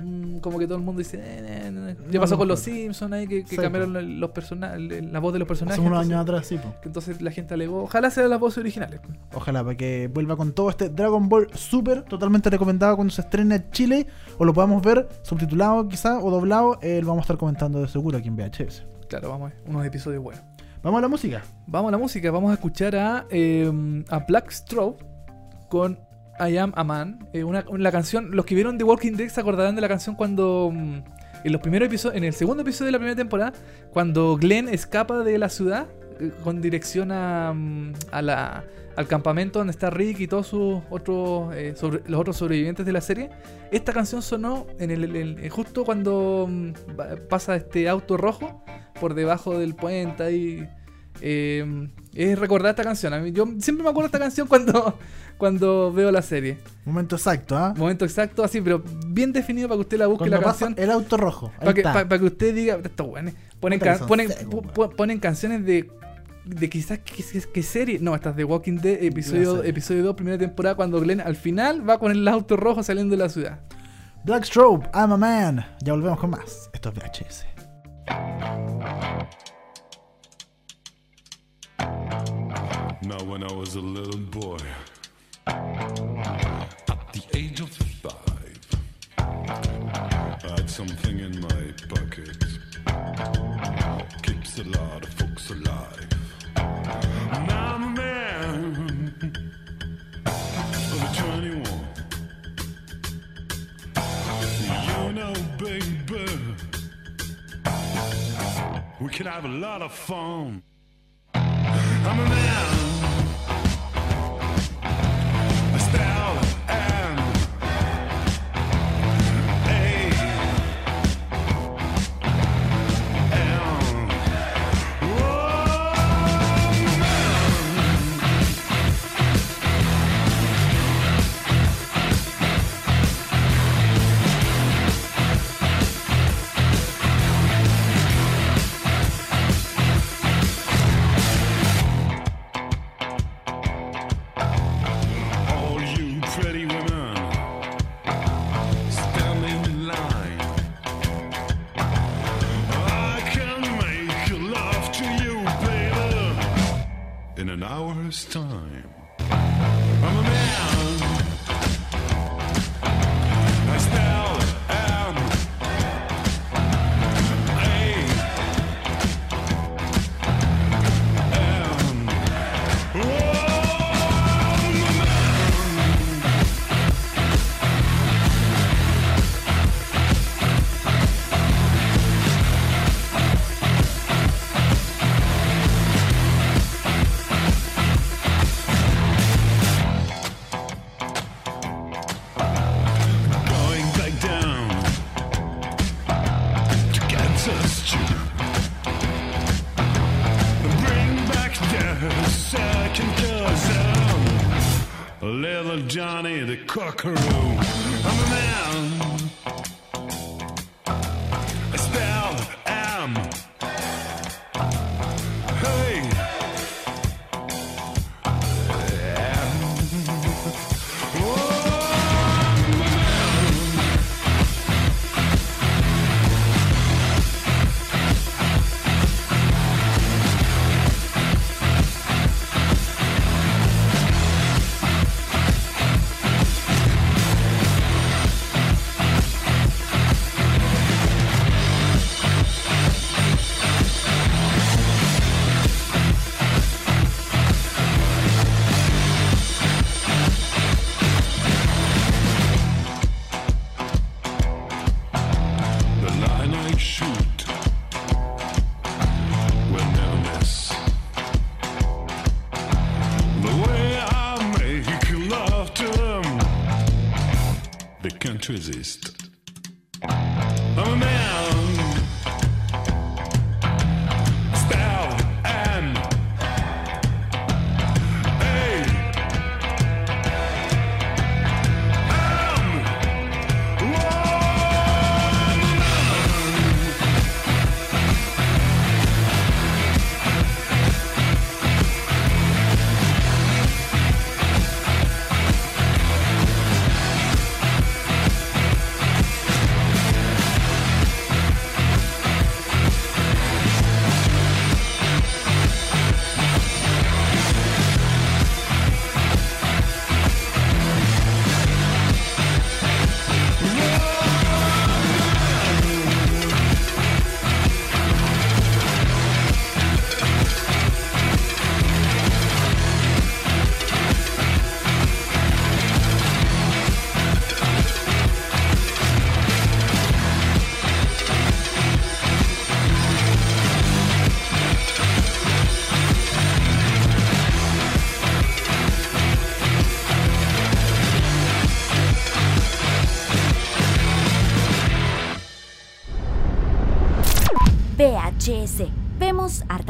mm, como que todo el mundo dice. "Eh, eh, eh". Ya pasó con los. Simpsons ahí que, que Sí, cambiaron los persona- el- la voz de los personajes. Hace unos entonces, años atrás, sí. po. que entonces la gente alegó. Ojalá sean las voces originales. Ojalá para que vuelva con todo este Dragon Ball Super, totalmente recomendado cuando se estrene en Chile, o lo podamos ver subtitulado quizá, o doblado, eh, lo vamos a estar comentando de seguro aquí en VHS. Claro, vamos a ver, unos episodios buenos. Vamos a la música. Vamos a la música, vamos a escuchar a, eh, a Black Strobe con I Am a Man. Eh, la canción, los que vieron The Walking Dead se acordarán de la canción cuando mm, en los primeros episodios, en el segundo episodio de la primera temporada, cuando Glenn escapa de la ciudad eh, con dirección a, mm, a la, al campamento donde está Rick y todos sus otros eh, los otros sobrevivientes de la serie. Esta canción sonó en el, justo cuando mm, pasa este auto rojo por debajo del puente ahí. eh, es recordar esta canción. A mí, yo siempre me acuerdo de esta canción cuando, cuando veo la serie. Momento exacto, ¿ah? Momento exacto, así, pero bien definido para que usted la busque Cuando la pasa canción. el auto rojo. Para que, está. pa- pa' que usted diga, estos weones ponen, ponen, ponen canciones de, de quizás qué, serie. No, estas de Walking Dead, episodio, episodio 2, primera temporada, cuando Glenn al final va con el auto rojo saliendo de la ciudad. Black Strobe, I'm a Man. Ya volvemos con más. Esto es VHS. Now, when I was a little boy, at the age of five, I had something in my pocket. Keeps a lot of folks alive. Now I'm a man of 21. You know, baby, we can have a lot of fun. I'm a man. Cockaroo.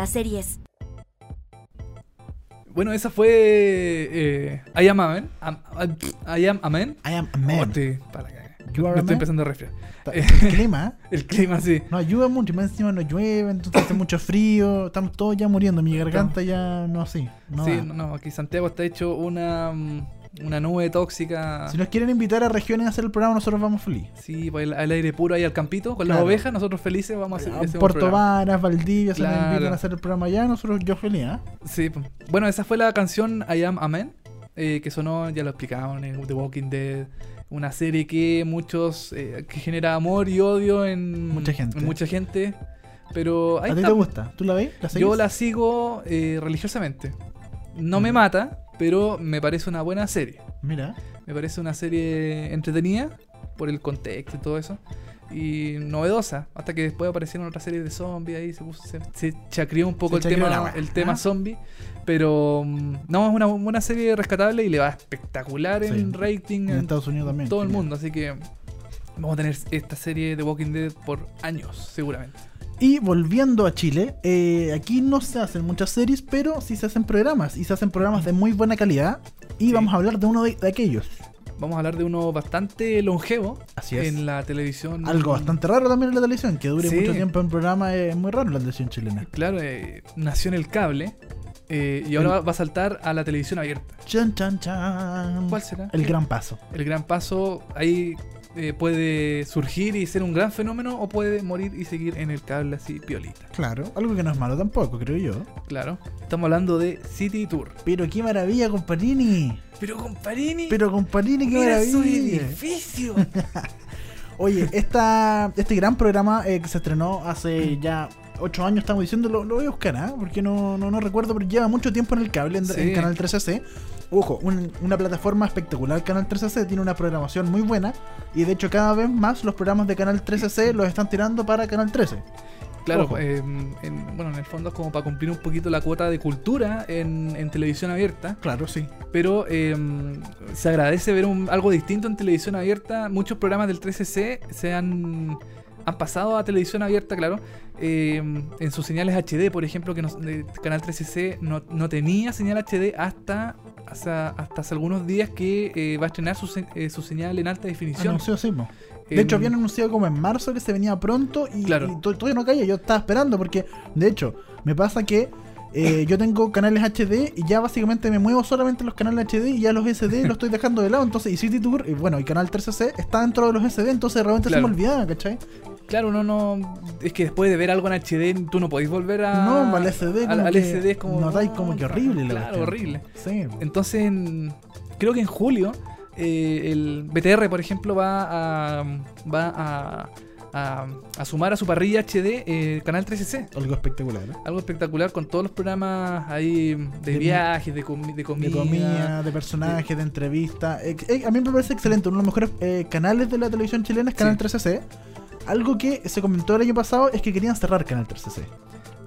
Series. Bueno, esa fue eh, I Am Amen. Am- am- I Am Amen. I am Oh, para. You are Me estoy empezando a resfriar. Ta- El clima ¿eh? El clima, sí. no ayuda mucho, más encima no llueve, entonces hace mucho frío, estamos todos ya muriendo, mi garganta ya no así. No sí, da. no, no, aquí Santiago está hecho una, mm, una nube tóxica. Si nos quieren invitar a regiones a hacer el programa, nosotros vamos feliz. Sí, pues, al, aire puro ahí al campito, con las Claro. ovejas, nosotros felices vamos a hacer A hacemos Puerto. Varas, Valdivia, se nos Claro. invitan a hacer el programa allá, nosotros yo feliz, ¿ah? Sí, pues. bueno, esa fue la canción I Am Amen, eh, que sonó, ya lo explicábamos en The Walking Dead, una serie que muchos, eh, que genera amor y odio en Mucha gente. en mucha gente, pero ¿A ti te gusta? ¿Tú la ves? Yo la sigo eh, religiosamente. No me Mm. mata, pero me parece una buena serie. Mira, Me parece una serie entretenida por el contexto y todo eso. Y novedosa. Hasta que después aparecieron otras series de zombies ahí. Se, puso- se, se chacrió un poco Se el tema, la el tema ¿ah? zombie. Pero mm, no, es una buena serie rescatable y le va espectacular en rating en en Estados Unidos también. todo el mundo. Así que vamos a tener esta serie de Walking Dead por años, seguramente. Y volviendo a Chile, eh, aquí no se hacen muchas series, pero sí se hacen programas. Y se hacen programas de muy buena calidad. Y Sí. vamos a hablar de uno de, de aquellos. Vamos a hablar de uno bastante longevo Así es. en la televisión. Algo bastante raro también en la televisión, que dure Sí. mucho tiempo en programa es muy raro en la televisión chilena. Claro, eh, nació en el cable eh, y ahora El- va- va a saltar a la televisión abierta. Chan, chan, chan. ¿Cuál será? El gran paso. El gran paso, ahí eh, puede surgir y ser un gran fenómeno o puede morir y seguir en el cable así piolita. Claro, algo que no es malo tampoco, creo yo. Claro. Estamos hablando de City Tour. Pero qué maravilla, comparini. Pero comparini, Pero comparini, qué mira su maravilla. edificio. Oye, esta, este gran programa eh, que se estrenó hace ya ocho años, estamos diciendo, lo, lo voy a buscar, ¿ah? Porque no, no, no recuerdo, pero lleva mucho tiempo en el cable, en, Sí. en Canal 13C. Ojo, un- una plataforma espectacular, Canal 13C, tiene una programación muy buena. Y de hecho, cada vez más los programas de Canal 13C los están tirando para Canal 13. Claro, eh, en, bueno, en el fondo es como para cumplir un poquito la cuota de cultura en, en televisión abierta, Claro, sí. pero eh, se agradece ver un- algo distinto en televisión abierta. Muchos programas del 13C se han, han pasado a televisión abierta, claro, eh, en sus señales HD, por ejemplo, que nos- de Canal 13C no, no tenía señal HD hasta, hasta, hasta hace algunos días que eh, va a estrenar su, eh, su señal en alta definición. Anunció. De En- hecho, habían anunciado como en marzo que se venía pronto y, Claro. y to- todavía no caía. Yo estaba esperando porque, de hecho, me pasa que eh, yo tengo canales HD y ya básicamente me muevo solamente en los canales HD y ya los SD los estoy dejando de lado. Entonces, y City Tour, y bueno, y Canal 13C está dentro de los SD, entonces realmente Claro. se me olvidaba, ¿cachai? Claro, no, no. Es que después de ver algo en HD, tú no podéis volver a. no, al SD, al, al SD es como. notáis como que horrible la Claro, horrible. Sí. Entonces, en- creo que en julio, eh, el BTR, por ejemplo, va a. Va a. A, a sumar a su parrilla HD eh, Canal 13C. Algo espectacular. ¿eh? Algo espectacular con todos los programas ahí de, De- viajes, de, comi- de comida. De comida, de personajes, de entrevistas. Eh, eh, a mí me parece excelente. Uno de los mejores eh, canales de la televisión chilena es Canal Sí. 13C. Algo que se comentó el año pasado es que querían cerrar Canal 13C.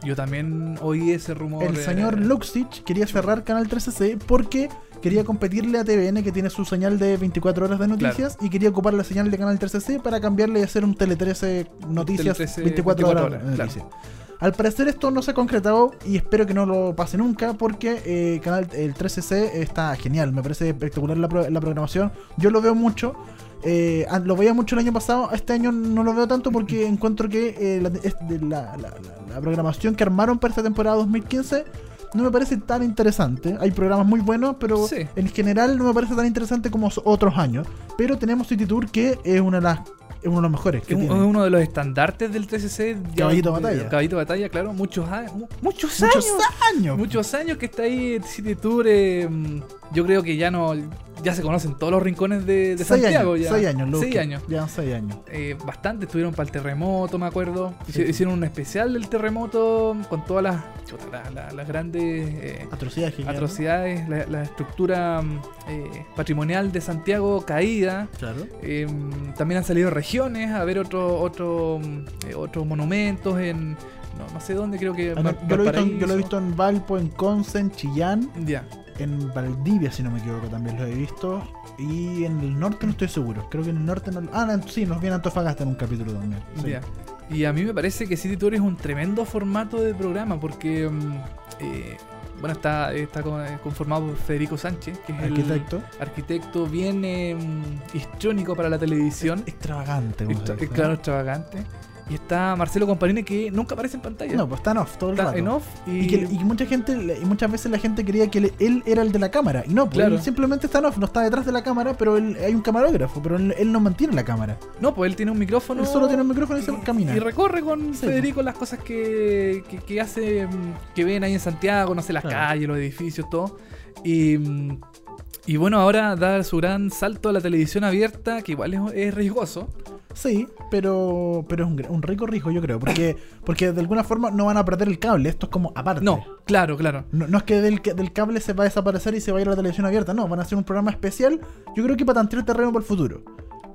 Yo también oí ese rumor. El señor Luxich quería cerrar Canal 13C porque quería competirle a TVN que tiene su señal de 24 horas de noticias y quería ocupar la señal de Canal 13C para cambiarle y hacer un Tele 13 noticias Tele 13 24, horas, 24 de noticias. Al parecer esto no se ha concretado y espero que no lo pase nunca porque eh, canal, el 13C está genial, me parece espectacular la, pro- la programación. Yo lo veo mucho, eh, lo veía mucho el año pasado, este año no lo veo tanto porque encuentro que eh, la, programación que armaron para esta temporada 2015 no me parece tan interesante. Hay programas muy buenos, pero Sí. en general no me parece tan interesante como os- otros años. Pero tenemos City Tour que es una de las es uno de los mejores que Es tiene. uno de los estandartes del 13C. ya- Caballito de batalla. Caballito de batalla, claro. Muchos, a- mu- muchos Muchos años. años. Muchos años que está ahí City Tour. eh, yo creo que ya no. Ya se conocen todos los rincones de, de seis Santiago. años, ya. seis años, lo Seis años. Ya, seis años. Eh, bastante estuvieron para el terremoto, me acuerdo. Sí. Hicieron un especial del terremoto con todas las, chuta, la- la- las grandes eh, Atrocidades atrocidades, la, la estructura mm, eh, patrimonial de Santiago caída. Claro. Eh, también han salido regiones a ver otro, otro, mm, eh, otros monumentos en no, no sé dónde, creo que Ah, yo, lo he visto, en- yo lo he visto en Valpo, en Conce, en Chillán, Ya, en Valdivia, si no me equivoco, también lo he visto. Y en el norte no estoy seguro. Creo que en el norte no. Ah, no, sí, nos viene Antofagasta en un capítulo también. Sí. Y a mí me parece que City Tour es un tremendo formato de programa porque mm, eh, bueno está, está eh, conformado por Federico Sánchez, que es Arquitecto. el arquitecto bien eh, mm, histriónico para la televisión. Extravagante, Extra- claro, extravagante. Y está Marcelo Comparini que nunca aparece en pantalla. No, pues está en off todo el está rato. en off y, Y, que, y mucha gente, y muchas veces la gente creía que él, era el de la cámara. Y no, pues Claro. él simplemente está en off, no está detrás de la cámara, pero él, hay un camarógrafo, pero él, él no mantiene la cámara. No, pues él tiene un micrófono. Él solo tiene un micrófono y se camina. Y recorre con Sí, Federico las cosas que, que, que hace, que ven ahí en Santiago, no sé, las Claro. calles, los edificios, todo. Y, y bueno, ahora da su gran salto a la televisión abierta, que igual es, es riesgoso. Sí, pero pero es un, un rico rijo, yo creo. Porque, porque de alguna forma no van a perder el cable. Esto es como aparte. No, claro, claro. No, no es que del, del cable se va a desaparecer y se va a ir a la televisión abierta. No, van a hacer un programa especial. Yo creo que para tantear terreno para el futuro.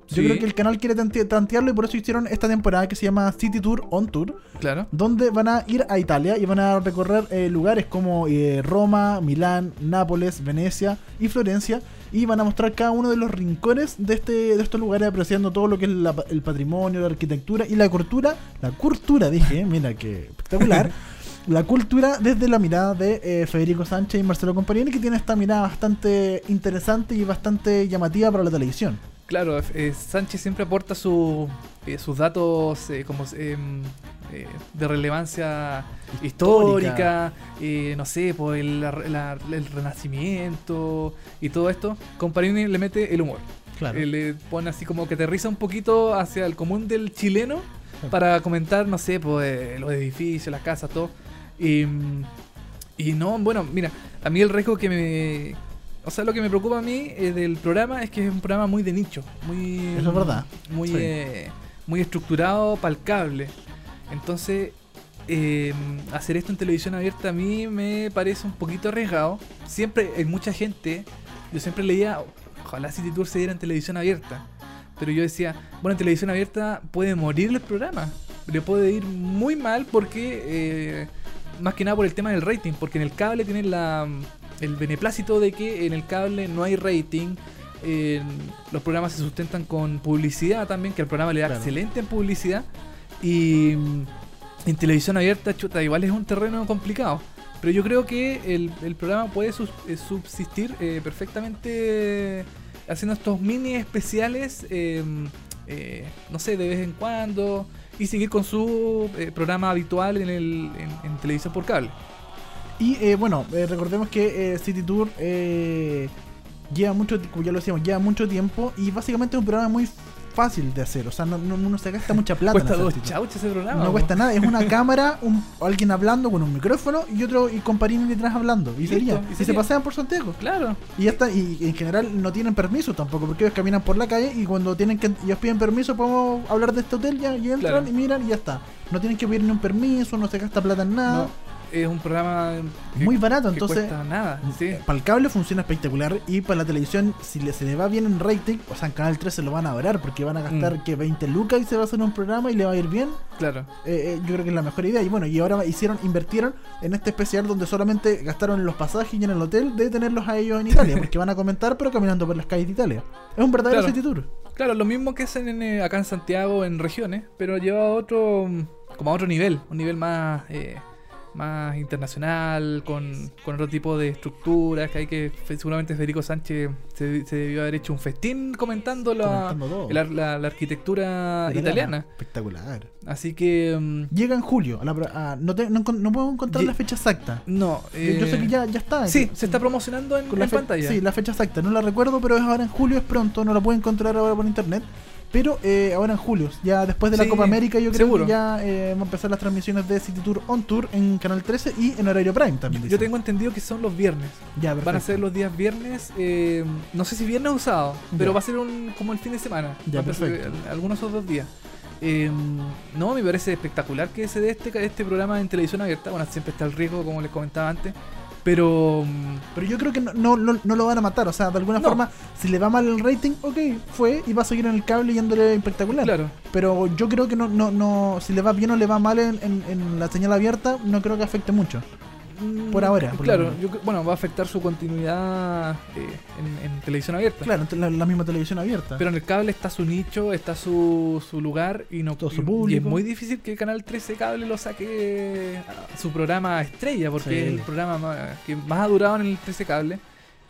Yo Sí. creo que el canal quiere tante- tantearlo y por eso hicieron esta temporada que se llama City Tour On Tour. Claro. donde van a ir a Italia y van a recorrer eh, lugares como eh, Roma, Milán, Nápoles, Venecia y Florencia y van a mostrar cada uno de los rincones de este de estos lugares apreciando todo lo que es la- el patrimonio, la arquitectura y la cultura, la cultura dije, mira que espectacular. La cultura desde la mirada de eh, Federico Sánchez y Marcelo Comparini, que tiene esta mirada bastante interesante y bastante llamativa para la televisión. Claro, eh, Sánchez siempre aporta su, eh, sus datos como eh, de relevancia histórica, eh, no sé, pues el, la- el renacimiento y todo esto. Comparini le mete el humor. Claro. Eh, le pone así como que aterriza un poquito hacia el común del chileno para comentar, no sé, pues eh, los edificios, las casas, todo. Y, y no, bueno, mira, a mí el riesgo que me... O sea, lo que me preocupa a mí eh, del programa es que es un programa muy de nicho, muy... Eso es verdad. Muy, Sí. muy estructurado para el cable. Entonces, eh, hacer esto en televisión abierta a mí me parece un poquito arriesgado. Siempre hay mucha gente, yo siempre leía, ojalá City Tour se diera en televisión abierta. Pero yo decía, bueno, en televisión abierta puede morir el programa. Le puede ir muy mal porque, eh, más que nada por el tema del rating, porque en el cable tienen la, el beneplácito de que en el cable no hay rating. eh, los programas se sustentan con publicidad también, que el programa le da Claro. excelente en publicidad. Y mm, en televisión abierta, chuta, igual es un terreno complicado. Pero yo creo que el, el programa puede eh, subsistir eh, perfectamente haciendo estos mini especiales, eh, eh, no sé, de vez en cuando, y seguir con su eh, programa habitual en, el, en, televisión por cable. Y eh, bueno, eh, recordemos que eh, City Tour eh, lleva mucho, como ya lo decíamos, lleva mucho tiempo y básicamente es un programa muy fácil de hacer. O sea, no, no, no se gasta mucha plata. Cuesta dos chauchas ese programa. No cuesta nada, es una cámara, un, alguien hablando con un micrófono y otro y con Parini detrás hablando. Y sería. y Y se pasean por Santiago. Claro, Y ya está, y en general no tienen permiso tampoco, porque ellos caminan por la calle y cuando tienen que ellos piden permiso podemos hablar de este hotel ya y entran Claro. y miran y ya está. No tienen que pedir ni un permiso, no se gasta plata en nada. no, es un programa que- Muy barato, que entonces cuesta nada. Sí. para el cable funciona espectacular y para la televisión, si le, se le va bien en rating, o sea, en Canal 13 lo van a adorar porque van a gastar Mm. que 20 lucas y se va a hacer un programa y le va a ir bien. Claro. Eh, eh, yo creo que es la mejor idea. Y bueno, y ahora hicieron, invirtieron en este especial donde solamente gastaron en los pasajes y en el hotel de tenerlos a ellos en Italia, porque van a comentar, pero caminando por las calles de Italia. Es un verdadero Claro. City Tour. Claro, lo mismo que hacen en, eh, acá en Santiago, en regiones, pero lleva a otro, mm, como a otro nivel, un nivel más, eh, más internacional, con, con otro tipo de estructuras, que hay que, seguramente Federico Sánchez se, se debió haber hecho un festín comentando la, la- la arquitectura italiana. Espectacular. Así que, mm, Llega en julio. a la pro- a- no, te- no, puedo encontrar la fecha exacta. no. Yo- yo sé eh, que ya, ya está. Sí, se está promocionando en, con la en fe- pantalla. Sí, la fecha exacta. No la recuerdo, pero es ahora en julio, es pronto. No la puedo encontrar ahora por internet. Pero eh, ahora en julio, ya después de la Sí, Copa América, yo creo seguro. que ya eh, van a empezar las transmisiones de City Tour On Tour en Canal 13 y en horario Prime también. Yo tengo entendido que son los viernes. Ya, Van a perfecto. ser los días viernes, eh, no sé si viernes o sábado, pero Ya. va a ser un, como el fin de semana. Ya, perfecto. al- algunos otros días. Eh, no, me parece espectacular que se dé este, este programa en televisión abierta. Bueno, siempre está el riesgo, como les comentaba antes. Pero Pero yo creo que no, no, no, no lo van a matar. O sea, de alguna No. forma, si le va mal el rating, ok, fue y va a seguir en el cable yéndole espectacular. claro, Pero yo creo que no, no, no, si le va bien o le va mal en, en- en la señal abierta, no creo que afecte mucho. Mm, Por ahora, por claro, yo bueno, va a afectar su continuidad eh, en, en televisión abierta. Claro, entre la, la misma televisión abierta. Pero en el cable está su nicho, está su, su lugar y no Todo su y- y público. es muy difícil que el canal 13 cable lo saque a su programa estrella porque Sí. es el programa más, que más ha durado en el 13 cable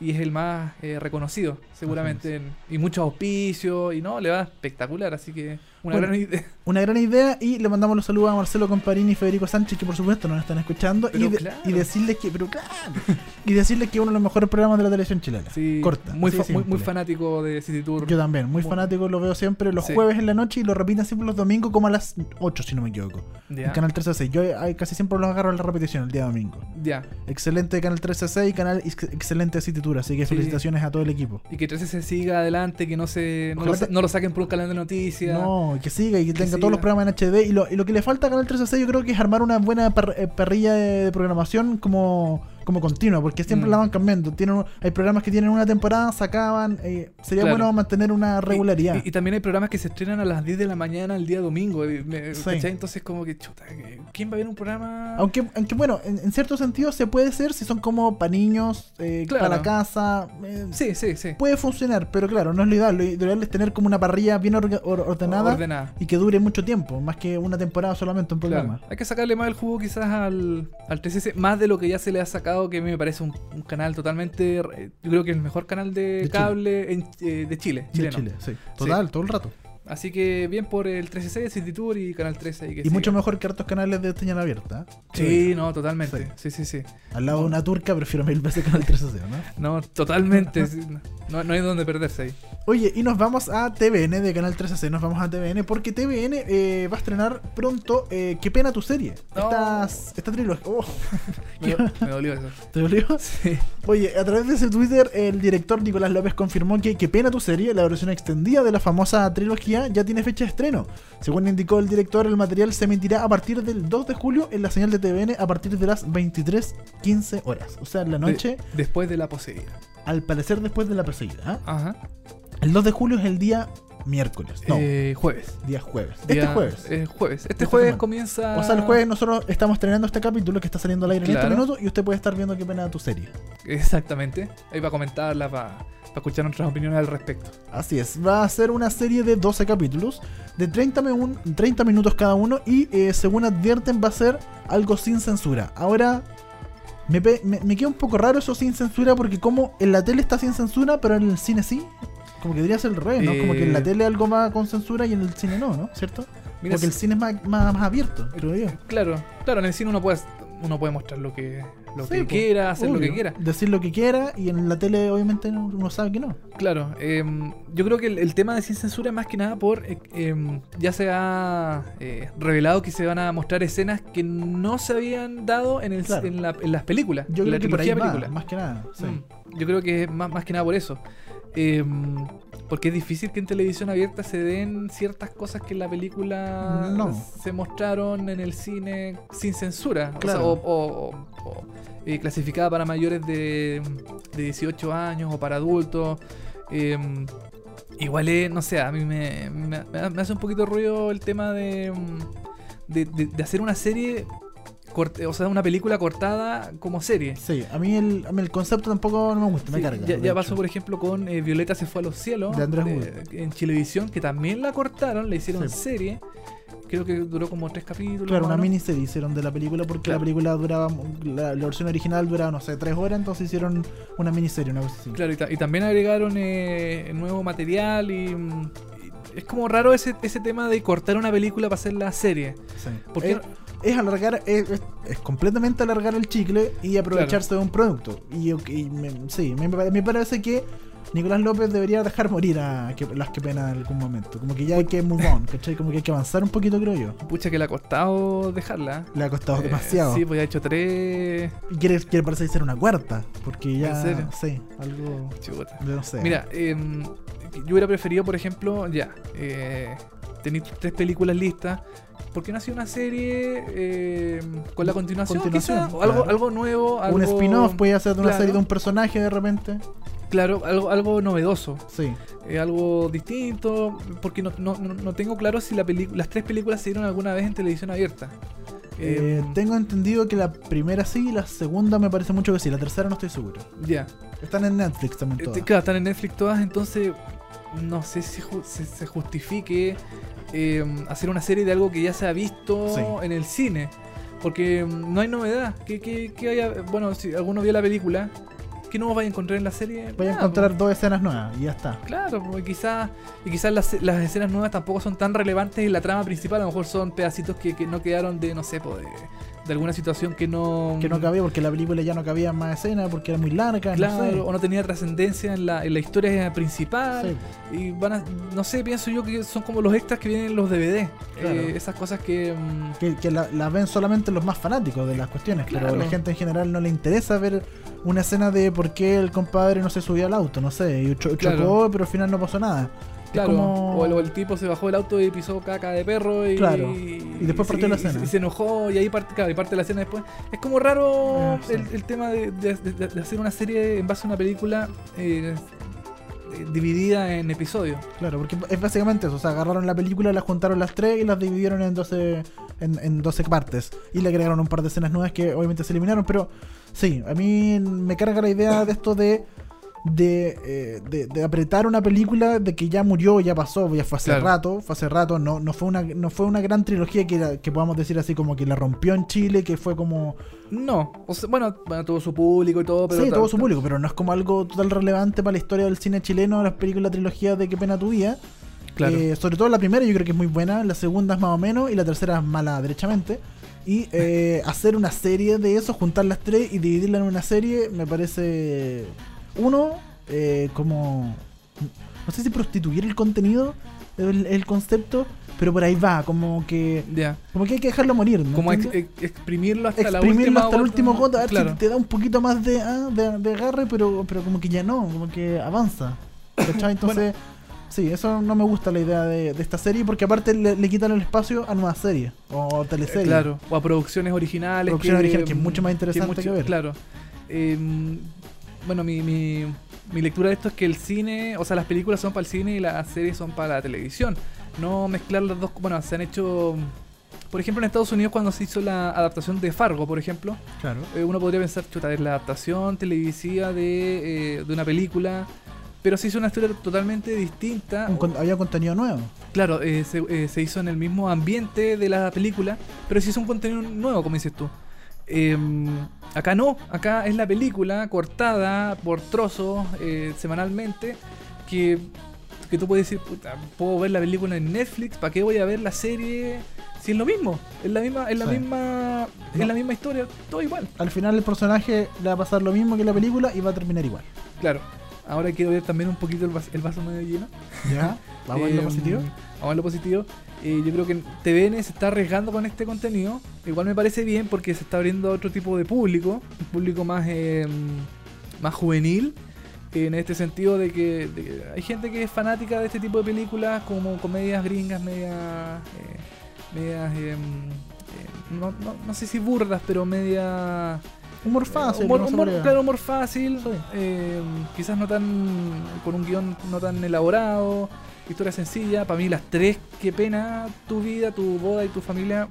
y es el más eh, reconocido seguramente en- y muchos auspicios y no le va espectacular así que una gran idea Una gran idea y le mandamos los saludos a Marcelo Comparini y Federico Sánchez que por supuesto nos están escuchando y, Pero de- claro. y decirles que pero claro y decirles que es uno de los mejores programas de la televisión chilena. Sí, Corta. muy, fa- fanático de City Tour Yo también, muy, Muy- fanático, lo veo siempre los Sí. jueves en la noche y lo repiten siempre los domingos como a las 8 si no me equivoco. En Canal 13.6. Yo eh, casi siempre los agarro en la repetición el día domingo. ya. Excelente Canal 13.6 y canal ex- excelente City Tour, así que Sí. felicitaciones a todo el equipo. y que 13 se siga adelante que no se no, Ojalá lo, sa- te- no lo saquen por un canal de noticias No, que siga y que tenga siga. todos los programas en HD. Y lo, y lo que le falta a Canal 13.6 yo creo que es armar una buena eh, parrilla de, de programación como, como continua, porque siempre Mm. la van cambiando. Tienen, hay programas que tienen una temporada, se acaban. eh, sería Claro. bueno mantener una regularidad. Y, y también hay programas que se estrenan a las 10 de la mañana el día domingo. me- Sí. ¿cachai? Entonces, como que, chuta, ¿quién va a ver un programa? Aunque, aunque bueno, en, en cierto sentido se puede ser si son como para niños, eh, Claro. para la casa. eh, Sí, sí, sí. Puede funcionar, pero claro, no es lo ideal. Lo ideal es tener como una parrilla bien or- ordenada Ordenada. y que dure mucho tiempo, más que una temporada solamente un programa. Claro. Hay que sacarle más el jugo quizás al, al 13 más de lo que ya se le ha sacado, que a mí me parece un, un canal totalmente, eh, yo creo que el mejor canal de, De Chile. cable en- eh, de Chile, De chileno. Chile, sí. Total, todo el rato. Así que bien por el 13C, City Tour y Canal 13. Y, que Y mucho mejor que hartos canales de señal abierta. ¿eh? Sí, no, totalmente. Sí, sí, sí. Al lado de una turca prefiero mil veces Canal 13 ¿no? No, totalmente. No, no hay donde perderse ahí. Oye, y nos vamos a TVN de Canal 13C. Nos vamos a TVN porque TVN eh, va a estrenar pronto eh, Qué pena tu serie. No. Esta, esta trilogía. Oh, Me, me dolió eso. ¿Te dolió? Sí. Oye, a través de ese Twitter, el director Nicolás López confirmó que Qué pena tu serie, la versión extendida de la famosa trilogía, ya tiene fecha de estreno. Según indicó el director, el material se emitirá a partir del 2 de julio en la señal de TVN a partir de las 23.15 horas. O sea, en la noche, De- después de la poseída. al parecer después de la perseguida. ¿ah? Ajá. El 2 de julio es el día miércoles. No, Eh, jueves. día jueves. Día- este jueves. eh, jueves. Este Esta jueves semana. comienza. O sea, el jueves nosotros estamos estrenando este capítulo que está saliendo al aire en este minuto y usted puede estar viendo qué pena tu serie. Exactamente. Ahí va a comentarla, para escuchar nuestras opiniones al respecto. Así es, va a ser una serie de 12 capítulos de 30, mi- 30 minutos cada uno y eh, según advierten va a ser algo sin censura. Ahora, me, me, me queda un poco raro eso sin censura porque como en la tele está sin censura pero en el cine sí. Como que debería ser el revés, ¿no? Como que en la Eh. tele algo más con censura y en el cine no, ¿no? ¿Cierto? Mira, porque el cine es más, más, más abierto, creo yo. Claro, claro, en el cine uno puede, uno puede mostrar lo que, lo Sí, que po, quiera, hacer lo que quiera. Decir lo que quiera y en la tele obviamente no- uno sabe que no. Claro, em, yo creo que el, el tema de sin censura es más que nada por eh, em, ya se ha eh, revelado que se van a mostrar escenas que no se habían dado en, el, Claro. en, la- en las películas, Yo en la creo que por ahí película. más que nada. sí. Mm, yo creo que es más, más que nada por eso. Porque es difícil que en televisión abierta se den ciertas cosas que en la película No. se mostraron en el cine sin censura. O sea, Claro. o, o- o- o, eh, clasificada para mayores de, de 18 años o para adultos. Em, igual es, no sé, a mí me, me- me hace un poquito ruido el tema mm, de, de- de hacer una serie, o sea, una película cortada como serie. Sí, a mí el, a mí el concepto tampoco no me gusta, me carga. Ya, pasó, por ejemplo, con eh, Violeta se fue a los cielos De Andrés Wood. en Chilevisión, que también la cortaron, la hicieron Sí. serie. Creo que duró como tres capítulos. Claro, una miniserie hicieron de la película porque Claro. la película duraba, la, la versión original duraba, no sé, tres horas, entonces hicieron una miniserie, una cosa así. Claro, y, ta- y también agregaron eh, nuevo material y, mm, es como raro ese, ese tema de cortar una película para hacer la serie. Sí. ¿Por qué es, alargar, es, es- es completamente alargar el chicle y aprovecharse de un producto. Y, y me- sí, me, me parece que Nicolás López debería dejar morir a que, las que pena en algún momento. Como que ya hay que move on, ¿cachai? Como que hay que avanzar un poquito, creo yo. Pucha que le ha costado dejarla. Le ha costado Eh, demasiado. Sí, pues ya ha hecho tres. Y quiere, quiere parecer ser una cuarta, porque ya, ¿En serio? sí, algo, Chuta. no sé. Mira, em, yo hubiera preferido, por ejemplo, ya, eh, tenéis tres películas listas. ¿Por qué no hacía una serie eh, con la continuación? Continuación, quizá? O algo, claro. algo nuevo. Algo, un spin-off puede hacer de una claro. serie de un personaje de repente. Claro, algo, algo novedoso. Sí. eh, algo distinto. Porque no, no, no- no tengo claro si la las tres películas se dieron alguna vez en televisión abierta. Eh, Em, tengo entendido que la primera sí, la segunda me parece mucho que sí, la tercera no estoy seguro. Ya. Están en Netflix también todas. Claro, están en Netflix todas, entonces no sé si ju- se, se justifique eh, hacer una serie de algo que ya se ha visto Sí. en el cine. Porque mm, no hay novedad. ¿Qué, qué, qué haya? Bueno, si alguno vio la película, ¿qué nuevo vaya a encontrar en la serie? Voy a encontrar pues. dos escenas nuevas y ya está. Claro, porque quizás y quizás las, las escenas nuevas tampoco son tan relevantes en la trama principal. A lo mejor son pedacitos que, que no quedaron de, no sé, de, de alguna situación que no... Que no cabía porque la película ya no cabía más escenas porque era muy larga. Claro, no sé. o no tenía trascendencia en la, en la historia principal. Sí. Y van a, no sé, pienso yo que son como los extras que vienen en los DVD. Claro. Eh, esas cosas que... mm, Que, que la, la ven solamente los más fanáticos de las cuestiones, pero Claro. la gente en general no le interesa ver una escena de por qué el compadre no se subió al auto, no sé, y cho- Claro. chocó, pero al final no pasó nada. Claro, como- o, el, o el tipo se bajó del auto y pisó caca de perro y... Claro. Y después partió la escena. Y, se enojó y ahí parte, claro, y parte la escena después. Es como raro Ah, sí. el, el tema de, de- de- de hacer una serie en base a una película eh, eh, dividida en episodios. Claro, porque es básicamente eso. O sea, agarraron la película, la juntaron las tres y las dividieron en 12, en, en 12 partes. Y le agregaron un par de escenas nuevas que obviamente se eliminaron. Pero sí, a mí me carga la idea de esto de. De, eh, de, de apretar una película de que ya murió, ya pasó, ya fue hace Claro. rato, fue hace rato, no, no fue una, no fue una gran trilogía que, la- que podamos decir así como que la rompió en Chile, que fue como No, o sea, bueno, bueno, tuvo su público y todo, pero... sí, todo su público, pero no es como algo total relevante para la historia del cine chileno, las películas, trilogía de Qué pena tu vida. Claro. Eh, sobre todo la primera yo creo que es muy buena, la segunda es más o menos y la tercera es mala derechamente. Y eh, hacer una serie de eso, juntar las tres y dividirla en una serie, me parece... Uno, eh, como. No sé si prostituir el contenido, el, el concepto, pero por ahí va, como que. Ya. Como que hay que dejarlo morir, ¿no? Como ex- ¿Entiendes? ex- exprimirlo hasta la exprimirlo última hasta el último gota, a ver Claro. si te da un poquito más de, ah, de, de agarre, pero, pero como que ya no, como que avanza. ¿Cachai? Entonces, sí, eso no me gusta la idea de, de esta serie, porque aparte le, le quitan el espacio a nuevas series o Eh, teleseries. Claro, o a producciones originales. Producción original, que es mucho más interesante que ver. Claro. Eh, bueno, mi, mi, mi lectura de esto es que el cine, o sea, las películas son para el cine y las series son para la televisión. No mezclar las dos. Bueno, se han hecho. Por ejemplo, en Estados Unidos, cuando se hizo la adaptación de Fargo, por ejemplo, Claro. eh, uno podría pensar, chuta, es la adaptación televisiva de, eh, de una película. Pero se hizo una historia totalmente distinta. Un con- había contenido nuevo. Claro, eh, se, eh, se hizo en el mismo ambiente de la película, pero se hizo un contenido nuevo, como dices tú. Em, acá no, acá es la película cortada por trozos eh, semanalmente que, que tú puedes decir, puta, puedo ver la película en Netflix, ¿para qué voy a ver la serie? Si es lo mismo, es la misma, es la Sí. misma, es la misma historia, todo igual. Al final el personaje le va a pasar lo mismo que la película y va a terminar igual. Claro, ahora quiero ver también un poquito el, vas- el vaso medio lleno. ¿Ya? Vamos a ver lo positivo. Vamos a ver lo positivo. Eh, yo creo que TVN se está arriesgando con este contenido. Igual me parece bien porque se está abriendo a otro tipo de público. Un público más, eh, más juvenil. En este sentido de que, de que hay gente que es fanática de este tipo de películas como comedias gringas, medias... eh, medias... eh, eh, no, no- no sé si burdas, pero media... Humor fácil. Humor, claro, humor fácil. Sí. eh, quizás no tan. con un guion no tan elaborado. Historia sencilla. Para mí, las tres, qué pena, tu vida, tu boda y tu familia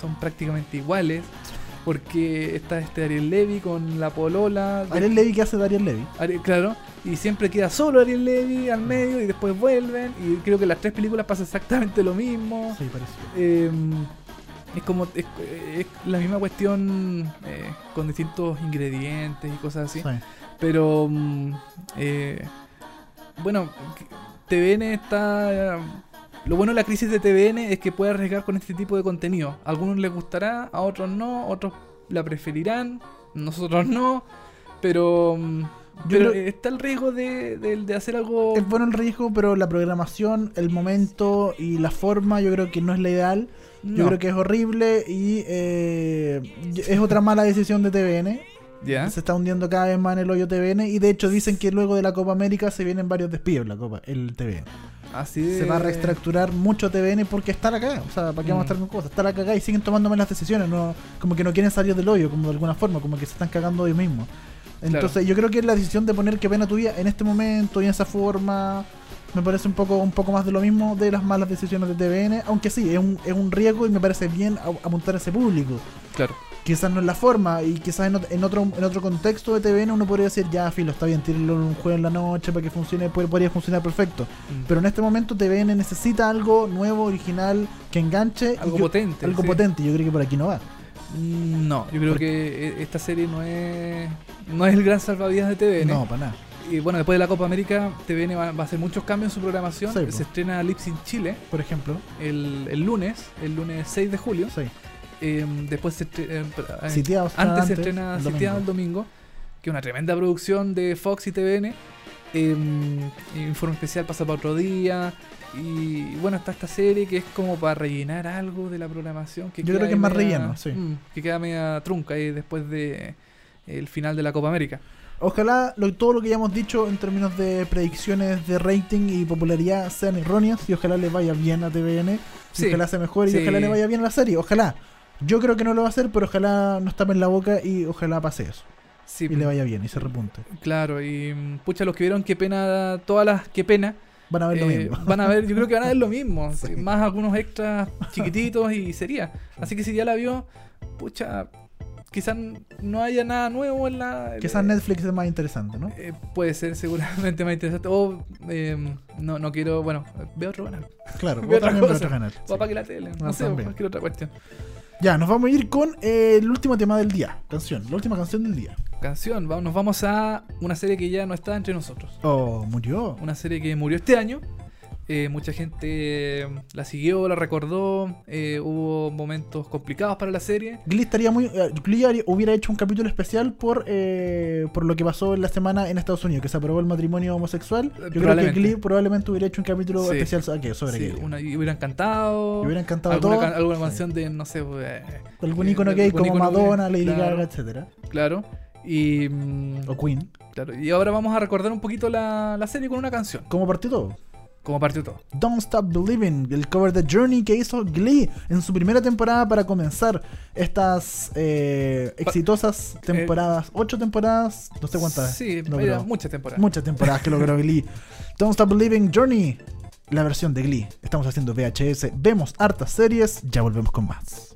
son prácticamente iguales. Porque está este Ariel Levy con la polola. de- Ariel Levy que hace Levy. Ariel- claro. Y siempre queda solo Ariel Levy al medio y después vuelven. Y creo que en las tres películas pasa exactamente lo mismo. Sí, parece. Eh, es como es, es la misma cuestión eh, con distintos ingredientes y cosas así. Sí. Pero mm, eh, bueno, TVN está. Lo bueno de la crisis de TVN es que puede arriesgar con este tipo de contenido. A algunos les gustará, a otros no, otros la preferirán, nosotros no. Pero, mm, pero creo- está el riesgo de, de- de hacer algo. Es bueno el riesgo, pero la programación, el momento y la forma yo creo que no es la ideal. Yo creo que es horrible y eh, es otra mala decisión de TVN. Se está hundiendo cada vez más en el hoyo TVN y de hecho dicen que luego de la Copa América se vienen varios despidos en la Copa, el TVN. Así de- Se va a reestructurar mucho TVN porque está la cagada. O sea, ¿para qué vamos a Mm. estar con cosas? Está la cagada y siguen tomando malas decisiones. No, como que no quieren salir del hoyo, como de alguna forma, como que se están cagando ellos mismos. Entonces, yo creo que la decisión de poner qué pena tu vida en este momento y en esa forma me parece un poco un poco más de lo mismo de las malas decisiones de TVN, aunque sí, es un, es un riesgo y me parece bien apuntar a ese público. Claro. Quizás no es la forma y quizás en, ot- en otro en otro contexto de TVN uno podría decir, ya, filo, está bien, tírenlo un jueves en la noche para que funcione, puede- podría funcionar perfecto. Mm. Pero en este momento TVN necesita algo nuevo, original, que enganche. Algo yo- potente, Algo sí. potente, yo creo que por aquí no va. Mm, No, yo creo Porque- que eh, esta serie no es no es el gran salvavidas de TVN. No, para nada. Y bueno, después de la Copa América, TVN va, va a hacer muchos cambios en su programación. Sí. Se estrena Lips in Chile Por ejemplo. el, el lunes, el lunes 6 de julio. Sí. Eh, después se estre- eh, Sitiados, antes se estrena el Sitiado el domingo, que es una tremenda producción de Fox y TVN. Eh, informe especial pasa para otro día. Y bueno, está esta serie que es como para rellenar algo de la programación. Que Yo creo que es más media- relleno, sí. mm, que queda media trunca ahí después de el final de la Copa América. Ojalá lo- todo lo que ya hemos dicho en términos de predicciones de rating y popularidad sean erróneas y ojalá le vaya bien a TVN. Sí. ojalá se mejore Sí. y ojalá le vaya bien a la serie. Ojalá. Yo creo que no lo va a hacer, pero ojalá nos tapen la boca y ojalá pase eso. Sí, Y le vaya bien y se repunte. Claro, y mm, pucha, los que vieron qué pena, todas las qué pena, Van a ver lo eh, mismo. van a ver, yo creo que van a ver lo mismo, Sí. más algunos extras chiquititos y sería. Así que si ya la vio, pucha, quizás no haya nada nuevo en la... Quizás Netflix es más interesante, ¿no? eh, puede ser seguramente más interesante. O eh, no, no quiero, bueno, veo otro canal. Claro, ve vos otra también otro canal. O apague la tele, no Ah, sé, también. cualquier otra cuestión. Ya, nos vamos a ir con eh, el último tema del día. Canción. La última canción del día. Canción, vamos, nos vamos a una serie que ya no está entre nosotros. Oh, murió. Una serie que murió este año. Eh, mucha gente eh, la siguió, la recordó. eh, hubo momentos complicados para la serie. Glee estaría muy. eh, Glee haría- hubiera hecho un capítulo especial por eh, por lo que pasó en la semana en Estados Unidos, que se aprobó el matrimonio homosexual. Yo creo que. Glee probablemente hubiera hecho un capítulo Sí. especial so- ¿qué? sobre Sí, una- y hubieran cantado. Y hubieran cantado alguna, todo. can- alguna Sí. canción de, no sé, eh, Algún icono gay como icono Madonna, Lady claro, Gaga, etcétera. Claro. Y, O Queen. claro. y ahora vamos a recordar un poquito la, la serie con una canción. ¿Cómo partió todo? Como partió todo. Don't Stop Believing, el cover de Journey que hizo Glee en su primera temporada para comenzar estas eh, exitosas temporadas. Ocho temporadas, no sé cuántas. Sí, logró. muchas temporadas. Muchas temporadas que logró Glee. Don't Stop Believing Journey, la versión de Glee. Estamos haciendo VHS, vemos hartas series, ya volvemos con más.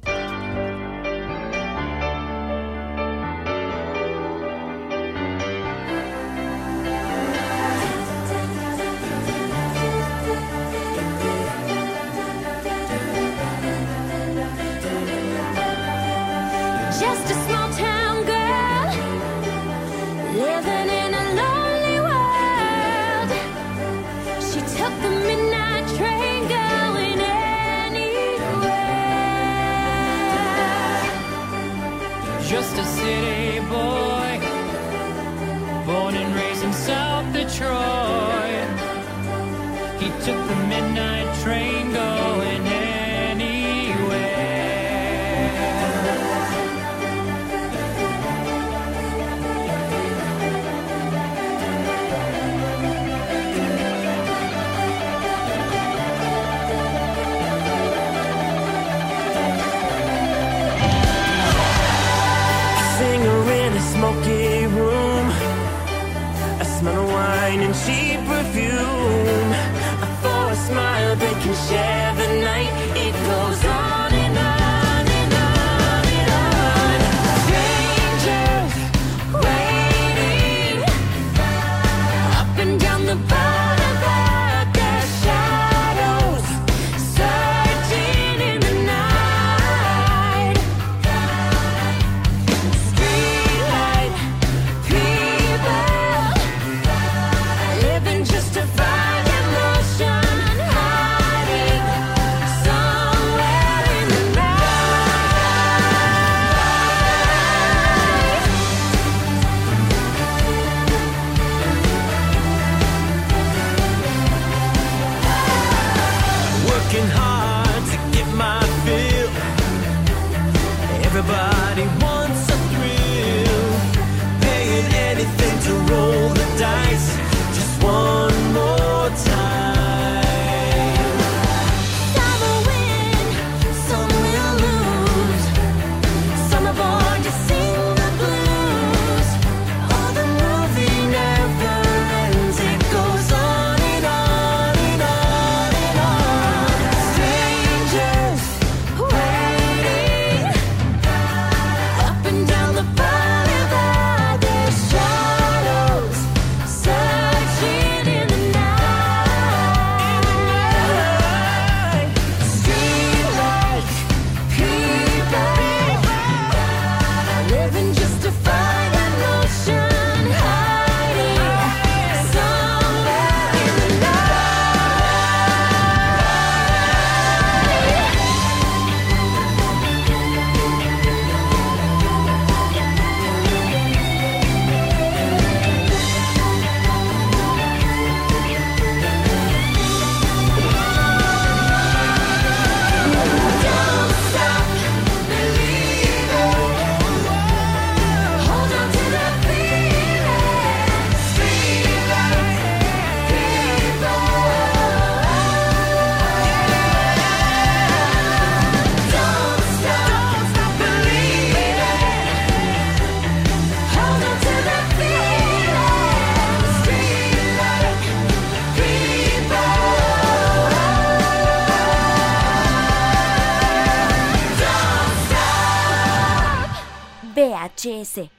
VHS.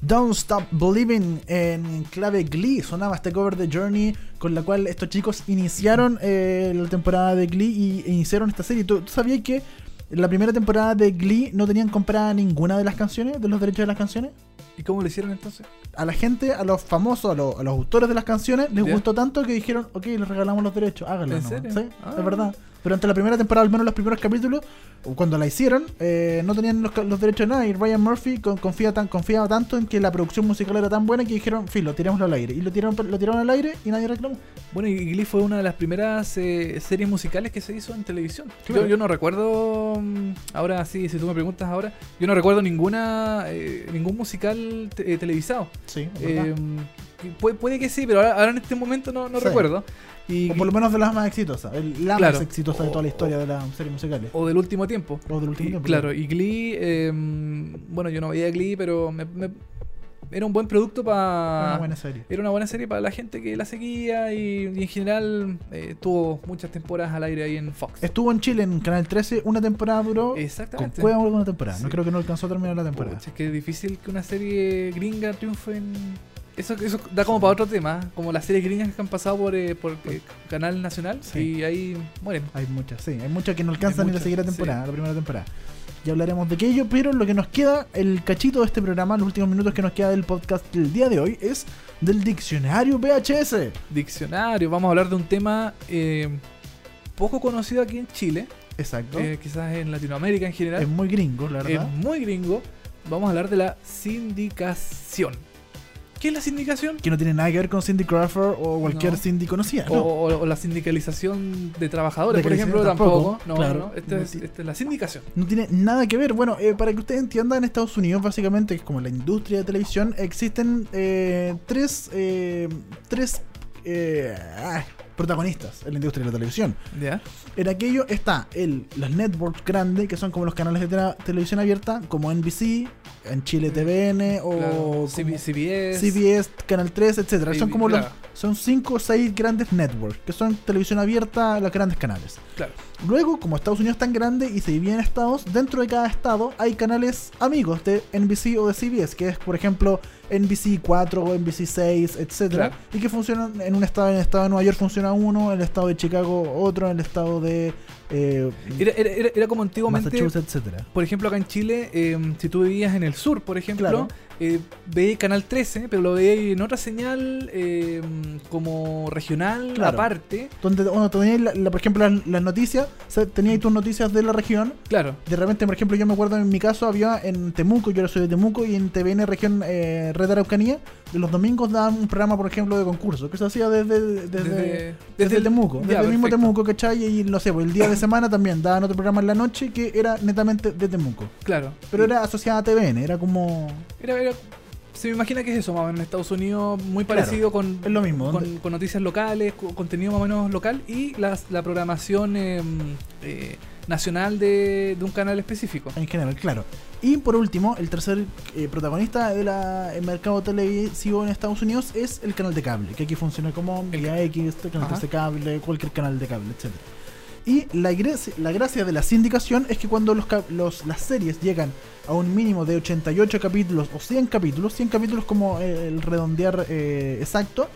Don't Stop Believing en clave Glee. Sonaba este cover de Journey con la cual estos chicos iniciaron eh, la temporada de Glee y iniciaron esta serie. ¿Tú, tú sabías que la primera temporada de Glee no tenían comprada ninguna de las canciones, de los derechos de las canciones? ¿Y cómo lo hicieron entonces? A la gente, a los famosos, a, los- a los autores de las canciones, les Ya. gustó tanto que dijeron, ok, les regalamos los derechos, háganlo. ¿En nomás". serio? Sí, Ah. es verdad. Durante la primera temporada, al menos los primeros capítulos, o cuando la hicieron, eh, no tenían los, derechos de nada. Y Ryan Murphy con- confía tan, confiaba tanto en que la producción musical era tan buena que dijeron, filo, tirémoslo al aire. Y lo tiraron, lo tiraron al aire y nadie reclamó. Bueno, y Glee fue una de las primeras eh, series musicales que se hizo en televisión. Claro. Yo, yo no recuerdo, mm, ahora sí, si tú me preguntas ahora, yo no recuerdo ninguna eh, ningún musical te- eh, televisado. Sí, Eh, y puede, puede que sí, pero ahora, ahora en este momento no, no Sí. recuerdo. Y, O por lo menos de las más exitosas. La Claro. más exitosa de toda la historia de las series musicales. o del último tiempo. O del último Y- tiempo. claro, y Glee, eh, bueno, yo no veía Glee, pero me- me- era un buen producto Una para... buena serie. Era una buena serie para la gente que la seguía y, y en general eh, tuvo muchas temporadas al aire ahí en Fox. Estuvo en Chile en Canal 13, una temporada duró. Con Exactamente. cueva una temporada. No creo que no alcanzó a terminar la temporada. Es que es difícil que una serie gringa triunfe en... Eso, eso da como para otro tema, como las series gringas que han pasado por, eh, por eh, Canal Nacional Sí. y ahí mueren. Hay muchas, sí. Hay muchas que no alcanzan ni la sí. temporada, la primera temporada. Ya hablaremos de aquello, pero lo que nos queda, el cachito de este programa, los últimos minutos que nos queda del podcast del día de hoy, es del diccionario VHS. Diccionario, vamos a hablar de un tema eh, poco conocido aquí en Chile, Exacto. eh, quizás en Latinoamérica en general. es muy gringo, la es verdad. muy gringo. Vamos a hablar de la sindicación. ¿Qué es la sindicación? Que no tiene nada que ver con Cindy Crawford o cualquier No. Cindy conocida. O, ¿no? o- o la sindicalización de trabajadores, De por ejemplo, tampoco, tampoco. No, claro. no, esta, No es, ti- esta es la sindicación. No tiene nada que ver. Bueno, eh, para que ustedes entiendan, en Estados Unidos, básicamente, como la industria de televisión, existen eh, tres, eh, tres eh, ah, protagonistas en la industria de la televisión. ¿Ya? En aquello está el, los networks grandes, que son como los canales de televisión abierta, como NBC, en Chile TVN o Claro, CBS. CBS, Canal 3, etcétera. Son como los, son cinco o seis grandes networks, que son televisión abierta, los grandes canales. Claro. Luego, como Estados Unidos es tan grande y se divide en estados, dentro de cada estado hay canales amigos de NBC o de CBS, que es, por ejemplo, NBC 4 o NBC 6, etcétera, Claro. y que funcionan en un estado, en el estado de Nueva York funciona uno, en el estado de Chicago otro, en el estado de eh, Era, era, era- era como antiguamente, Massachusetts, etcétera. por ejemplo, acá en Chile, eh, si tú vivías en el sur, por ejemplo, Claro. Eh, veías Canal 13, pero lo veías en otra señal eh, como regional, Claro. aparte. Donde, bueno, la- la- por ejemplo, las, las noticias, o sea, teníais tus noticias de la región, Claro, De repente, por ejemplo, yo me acuerdo en mi caso había en Temuco, yo ahora soy de Temuco, y en TVN región eh, Red Araucanía, los domingos daban un programa, por ejemplo, de concurso, que se hacía desde, desde, desde, desde, el Temuco, ya, desde el mismo. Temuco, ¿cachai? Y no sé, pues el día de semana también daban otro programa en la noche que era netamente de Temuco. Claro. Pero era asociada a TVN, era como... Era, era- se me imagina que es eso, más o menos en Estados Unidos, muy Claro, parecido con, es lo mismo, con, noticias locales, con contenido más o menos local y la programación eh, eh, nacional de, de un canal específico. En general, claro. Y por último, el tercer eh, protagonista del mercado televisivo en Estados Unidos es el canal de cable, que aquí funciona como El Vía X, canal. 13 cable, cualquier canal de cable, etc. Y la, gracia- la gracia de la sindicación es que cuando los, los- las series llegan a un mínimo de 88 capítulos o 100 capítulos, 100 capítulos como eh, el redondear eh, exacto,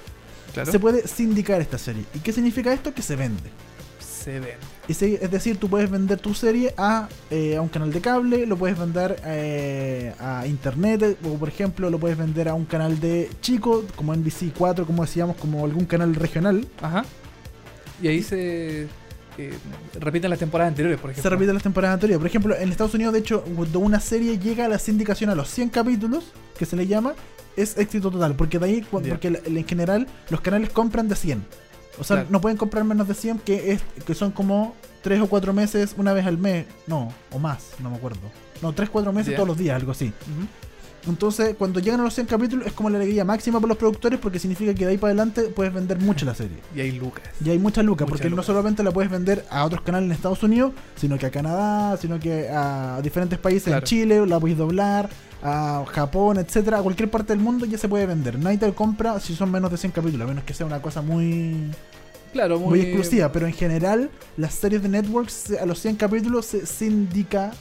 Claro. se puede sindicar esta serie. ¿Y qué significa esto? Que se vende. Se ven. Y se- es decir, tú puedes vender tu serie a, eh, a un canal de cable, lo puedes vender eh, a internet, o por ejemplo, lo puedes vender a un canal de chico, como NBC 4, como decíamos, como algún canal regional. Ajá. Y ahí se eh, repiten las temporadas anteriores, por ejemplo. Se repiten las temporadas anteriores. Por ejemplo, en Estados Unidos, de hecho, cuando una serie llega a la sindicación a los 100 capítulos, que se le llama, es éxito total. Porque de ahí, porque en general, los canales compran de 100. O sea, Claro. no pueden comprar menos de 100, que, es, que son como 3 o 4 meses una vez al mes. No, o más, no me acuerdo. No, 3 4 meses todos los días, algo así. Entonces, cuando llegan a los 100 capítulos, es como la alegría máxima para los productores, porque significa que de ahí para adelante puedes vender mucho la serie. Y hay lucas. Y hay mucha lucas, porque no solamente la puedes vender a otros canales en Estados Unidos, sino que a Canadá, sino que a diferentes países Claro. en Chile, la puedes doblar, a Japón, etcétera, a cualquier parte del mundo ya se puede vender. Nadie te compra si son menos de 100 capítulos, a menos que sea una cosa muy, Claro, muy, muy, exclusiva. Pero en general, las series de networks a los 100 capítulos se sindica.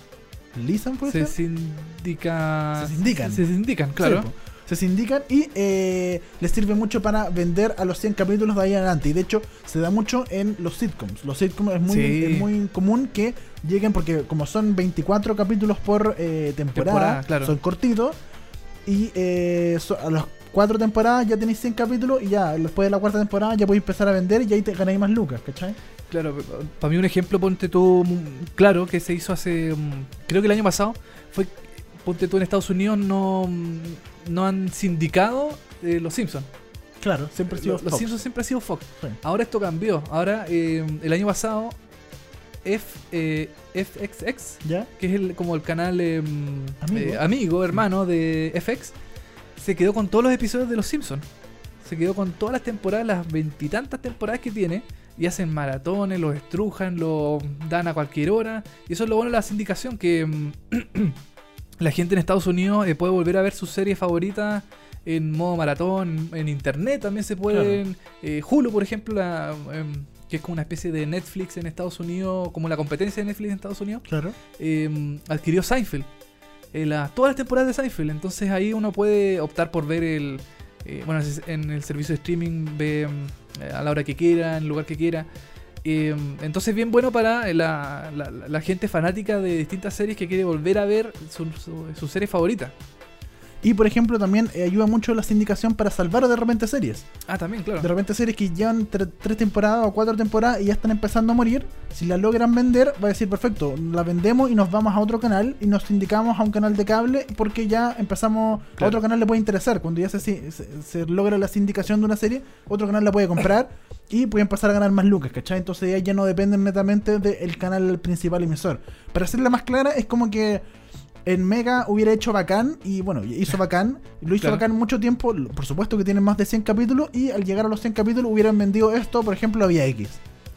¿Lisan puede Se ser? sindica. Se sindican. Se sindican, claro. Sí, se sindican y eh, les sirve mucho para vender a los 100 capítulos de ahí en adelante. Y de hecho, se da mucho en los sitcoms. Los sitcoms es muy, Sí. es muy común que lleguen, porque como son 24 capítulos por eh, temporada, Temporada, claro. son cortitos. Y eh, so- a las cuatro temporadas ya tenéis 100 capítulos y ya después de la cuarta temporada ya podéis empezar a vender y ahí te ganáis más lucas, ¿cachai? Claro, para mí un ejemplo, ponte tú, mm, claro, que se hizo hace, mm, creo que el año pasado, fue, ponte tú en Estados Unidos no, mm, no han sindicado eh, Los Simpsons. Claro, siempre ha sido Los, los Fox. Simpsons siempre ha sido Fox. Sí. Ahora esto cambió. Ahora, eh, el año pasado, F, eh, FXX, ¿Ya? que es el, como el canal eh, Amigo. eh, amigo, hermano de FX, se quedó con todos los episodios de Los Simpsons. Se quedó con todas las temporadas, las veintitantas temporadas que tiene. Y hacen maratones, los estrujan, lo dan a cualquier hora. Y eso es lo bueno de la sindicación, que mm, la gente en Estados Unidos eh, puede volver a ver sus series favoritas en modo maratón. En internet también se pueden. eh, Hulu, por ejemplo, la, em, que es como una especie de Netflix en Estados Unidos, como la competencia de Netflix en Estados Unidos Claro. eh, adquirió Seinfeld. eh, la- todas las temporadas de Seinfeld. Entonces ahí uno puede optar por ver el. bueno, en el servicio de streaming ve eh, a la hora que quiera, en el lugar que quiera. Eh, entonces bien bueno para la, la- la gente fanática de distintas series que quiere volver a ver su, su, su serie favorita. Y por ejemplo, también eh, ayuda mucho la sindicación para salvar de repente series. Ah, también, claro. De repente series que llevan tre- tres temporadas o cuatro temporadas y ya están empezando a morir. Si la logran vender, va a decir, perfecto, la vendemos y nos vamos a otro canal y nos sindicamos a un canal de cable porque ya empezamos, a otro canal le puede interesar. Cuando ya se, se, se logra la sindicación de una serie, otro canal la puede comprar y puede empezar a ganar más lucas, ¿cachai? Entonces ya, ya no dependen netamente del canal principal emisor. Para hacerla más clara, es como que en Mega hubiera hecho bacán y bueno, hizo bacán, lo hizo Claro. bacán mucho tiempo, por supuesto que tienen más de 100 capítulos y al llegar a los 100 capítulos hubieran vendido esto, por ejemplo, a Vía X.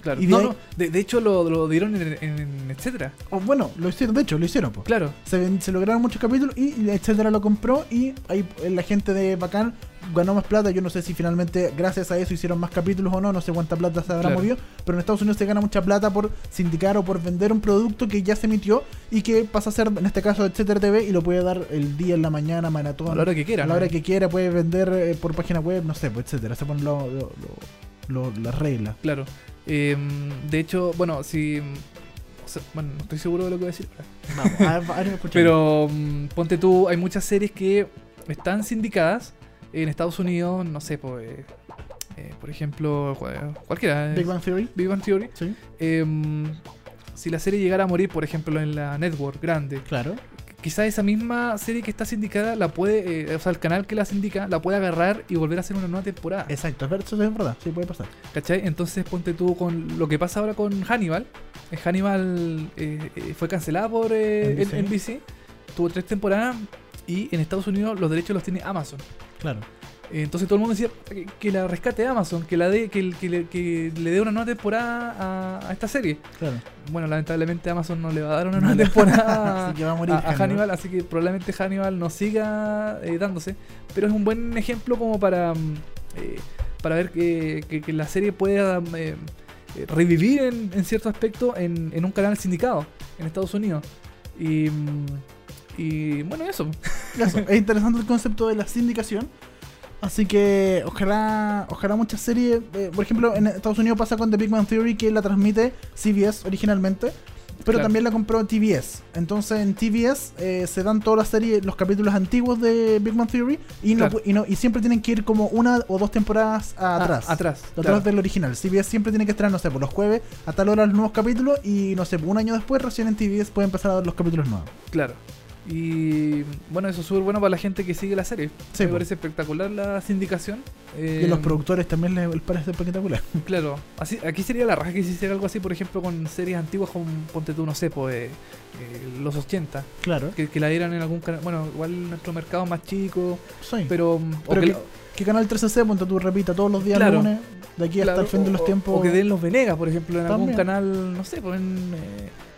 claro. y No, de- no, de, de hecho lo, lo dieron en, en etcétera. Bueno, lo hicieron, de hecho, lo hicieron, pues. Claro. Se, se lograron muchos capítulos y etcétera lo compró y ahí eh, la gente de Bacán ganó más plata. Yo no sé si finalmente gracias a eso hicieron más capítulos o no, no sé cuánta plata se habrá Claro. movido, pero en Estados Unidos se gana mucha plata por sindicar o por vender un producto que ya se emitió y que pasa a ser, en este caso, etcétera TV y lo puede dar el día, en la mañana, maratón. A la hora que quiera. a la ¿no? hora que quiera, puede vender eh, por página web, no sé, pues, etcétera. Se ponen las reglas. Claro. Eh, de hecho, bueno, si. o sea, bueno, no estoy seguro de lo que voy a decir. Vamos, a ver, a ver. Pero mm, ponte tú, hay muchas series que están sindicadas en Estados Unidos, no sé, pues, eh, eh, por ejemplo, cu- cualquiera. Big Bang Theory. Big Bang Theory. Sí, Eh, si la serie llegara a morir, por ejemplo, en la network grande, claro. Quizá esa misma serie que está sindicada la puede, eh, o sea, el canal que la sindica la puede agarrar y volver a hacer una nueva temporada. Exacto, eso es verdad, sí puede pasar. ¿Cachai? Entonces ponte tú con lo que pasa ahora con Hannibal. Eh, Hannibal eh, fue cancelada por eh. NBC. NBC. Tuvo tres temporadas y en Estados Unidos los derechos los tiene Amazon. Claro. Entonces todo el mundo decía que, que la rescate Amazon, que la dé, que, le, que le dé una nueva temporada a, a esta serie. Claro. Bueno, lamentablemente Amazon no le va a dar una nueva temporada Así que va a morir a, a Hannibal. Hannibal, así que probablemente Hannibal no siga eh, dándose. Pero es un buen ejemplo como para, mm, eh, para ver que, la serie pueda mm, eh, revivir en, en cierto aspecto en, en un canal sindicado en Estados Unidos. Y, mm, y bueno, eso. Eso, es interesante el concepto de la sindicación. Así que ojalá, ojalá muchas series, eh, por ejemplo, en Estados Unidos pasa con The Big Bang Theory que la transmite CBS originalmente, pero Claro. también la compró TBS. Entonces en TBS eh, se dan todas las series, los capítulos antiguos de Big Bang Theory y, no, Claro. pu- y, no- y siempre tienen que ir como una o dos temporadas Ah, atrás. atrás, Atrás claro. del original. CBS siempre tiene que estar, no sé, por los jueves a tal hora los nuevos capítulos y no sé, un año después recién en TBS puede empezar a dar los capítulos nuevos. Claro. Y bueno, eso es súper bueno para la gente que sigue la serie. Sí, Me po. parece espectacular la sindicación. Y a los Eh, productores también les, parece espectacular. Claro, así, aquí sería la raja que se hiciera algo así, por ejemplo, con series antiguas como Ponte tú, no sé, pues, eh, eh, los 80, Claro. que, que la dieran en algún canal. Bueno, igual nuestro mercado es más chico, Sí. pero. Pero que que, la- que Canal 13C, ponte tú, repita todos los días Claro. lunes, de aquí hasta el fin de los tiempos. O que den los Venegas, por ejemplo, en algún canal, no sé, pues en.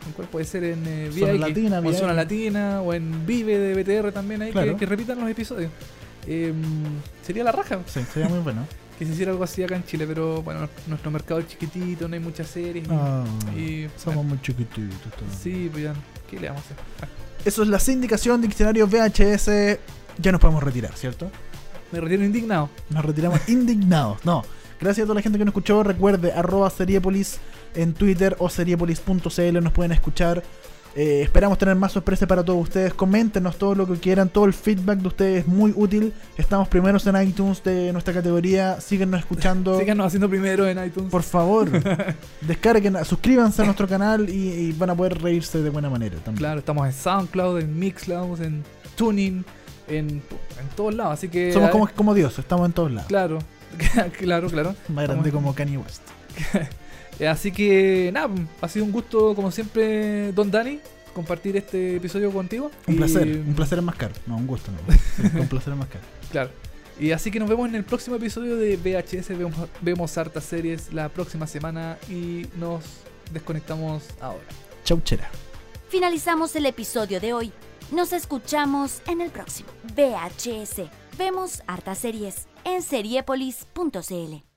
¿En cuál puede ser? En eh, Zona Latina, o en Zona. Latina, o en Vive de BTR también, ahí que- Claro. que, repitan los episodios. Eh, sería la raja Sí, sería muy bueno. que se hiciera algo así acá en Chile, pero bueno, nuestro mercado es chiquitito, no hay muchas series. Ah, y, somos bueno, muy chiquititos. todavía. Sí, pues ya, ¿qué le vamos a hacer? Ah, Eso es la sindicación diccionario VHS. Ya nos podemos retirar, ¿cierto? me retiro indignado. Nos retiramos indignados. No. Gracias a toda la gente que nos escuchó. Recuerde, arroba Seriepolis en Twitter o seriepolis.cl nos pueden escuchar. Eh, esperamos tener más sorpresas para todos ustedes. Coméntenos todo lo que quieran. Todo el feedback de ustedes es muy útil. Estamos primeros en iTunes de nuestra categoría. Síguenos escuchando. Síganos haciendo primero en iTunes. Por favor, descarguen, suscríbanse a nuestro canal y, y van a poder reírse de buena manera también. Claro, estamos en SoundCloud, en Mixcloud, en Tuning, en, en todos lados. Así que. Somos como, como Dios, estamos en todos lados. Claro, claro, claro. Más grande Estamos- como Kanye West. Eh, Así que nada, ha sido un gusto, como siempre, Don Dani, compartir este episodio contigo. Un Y- placer, un placer es más caro. No, un gusto, no. Un placer es más caro. Claro. Y así que nos vemos en el próximo episodio de VHS. Vemos, vemos hartas series la próxima semana y nos desconectamos ahora. Chau, chera. Finalizamos el episodio de hoy. Nos escuchamos en el próximo. VHS. Vemos hartas series en seriepolis.cl.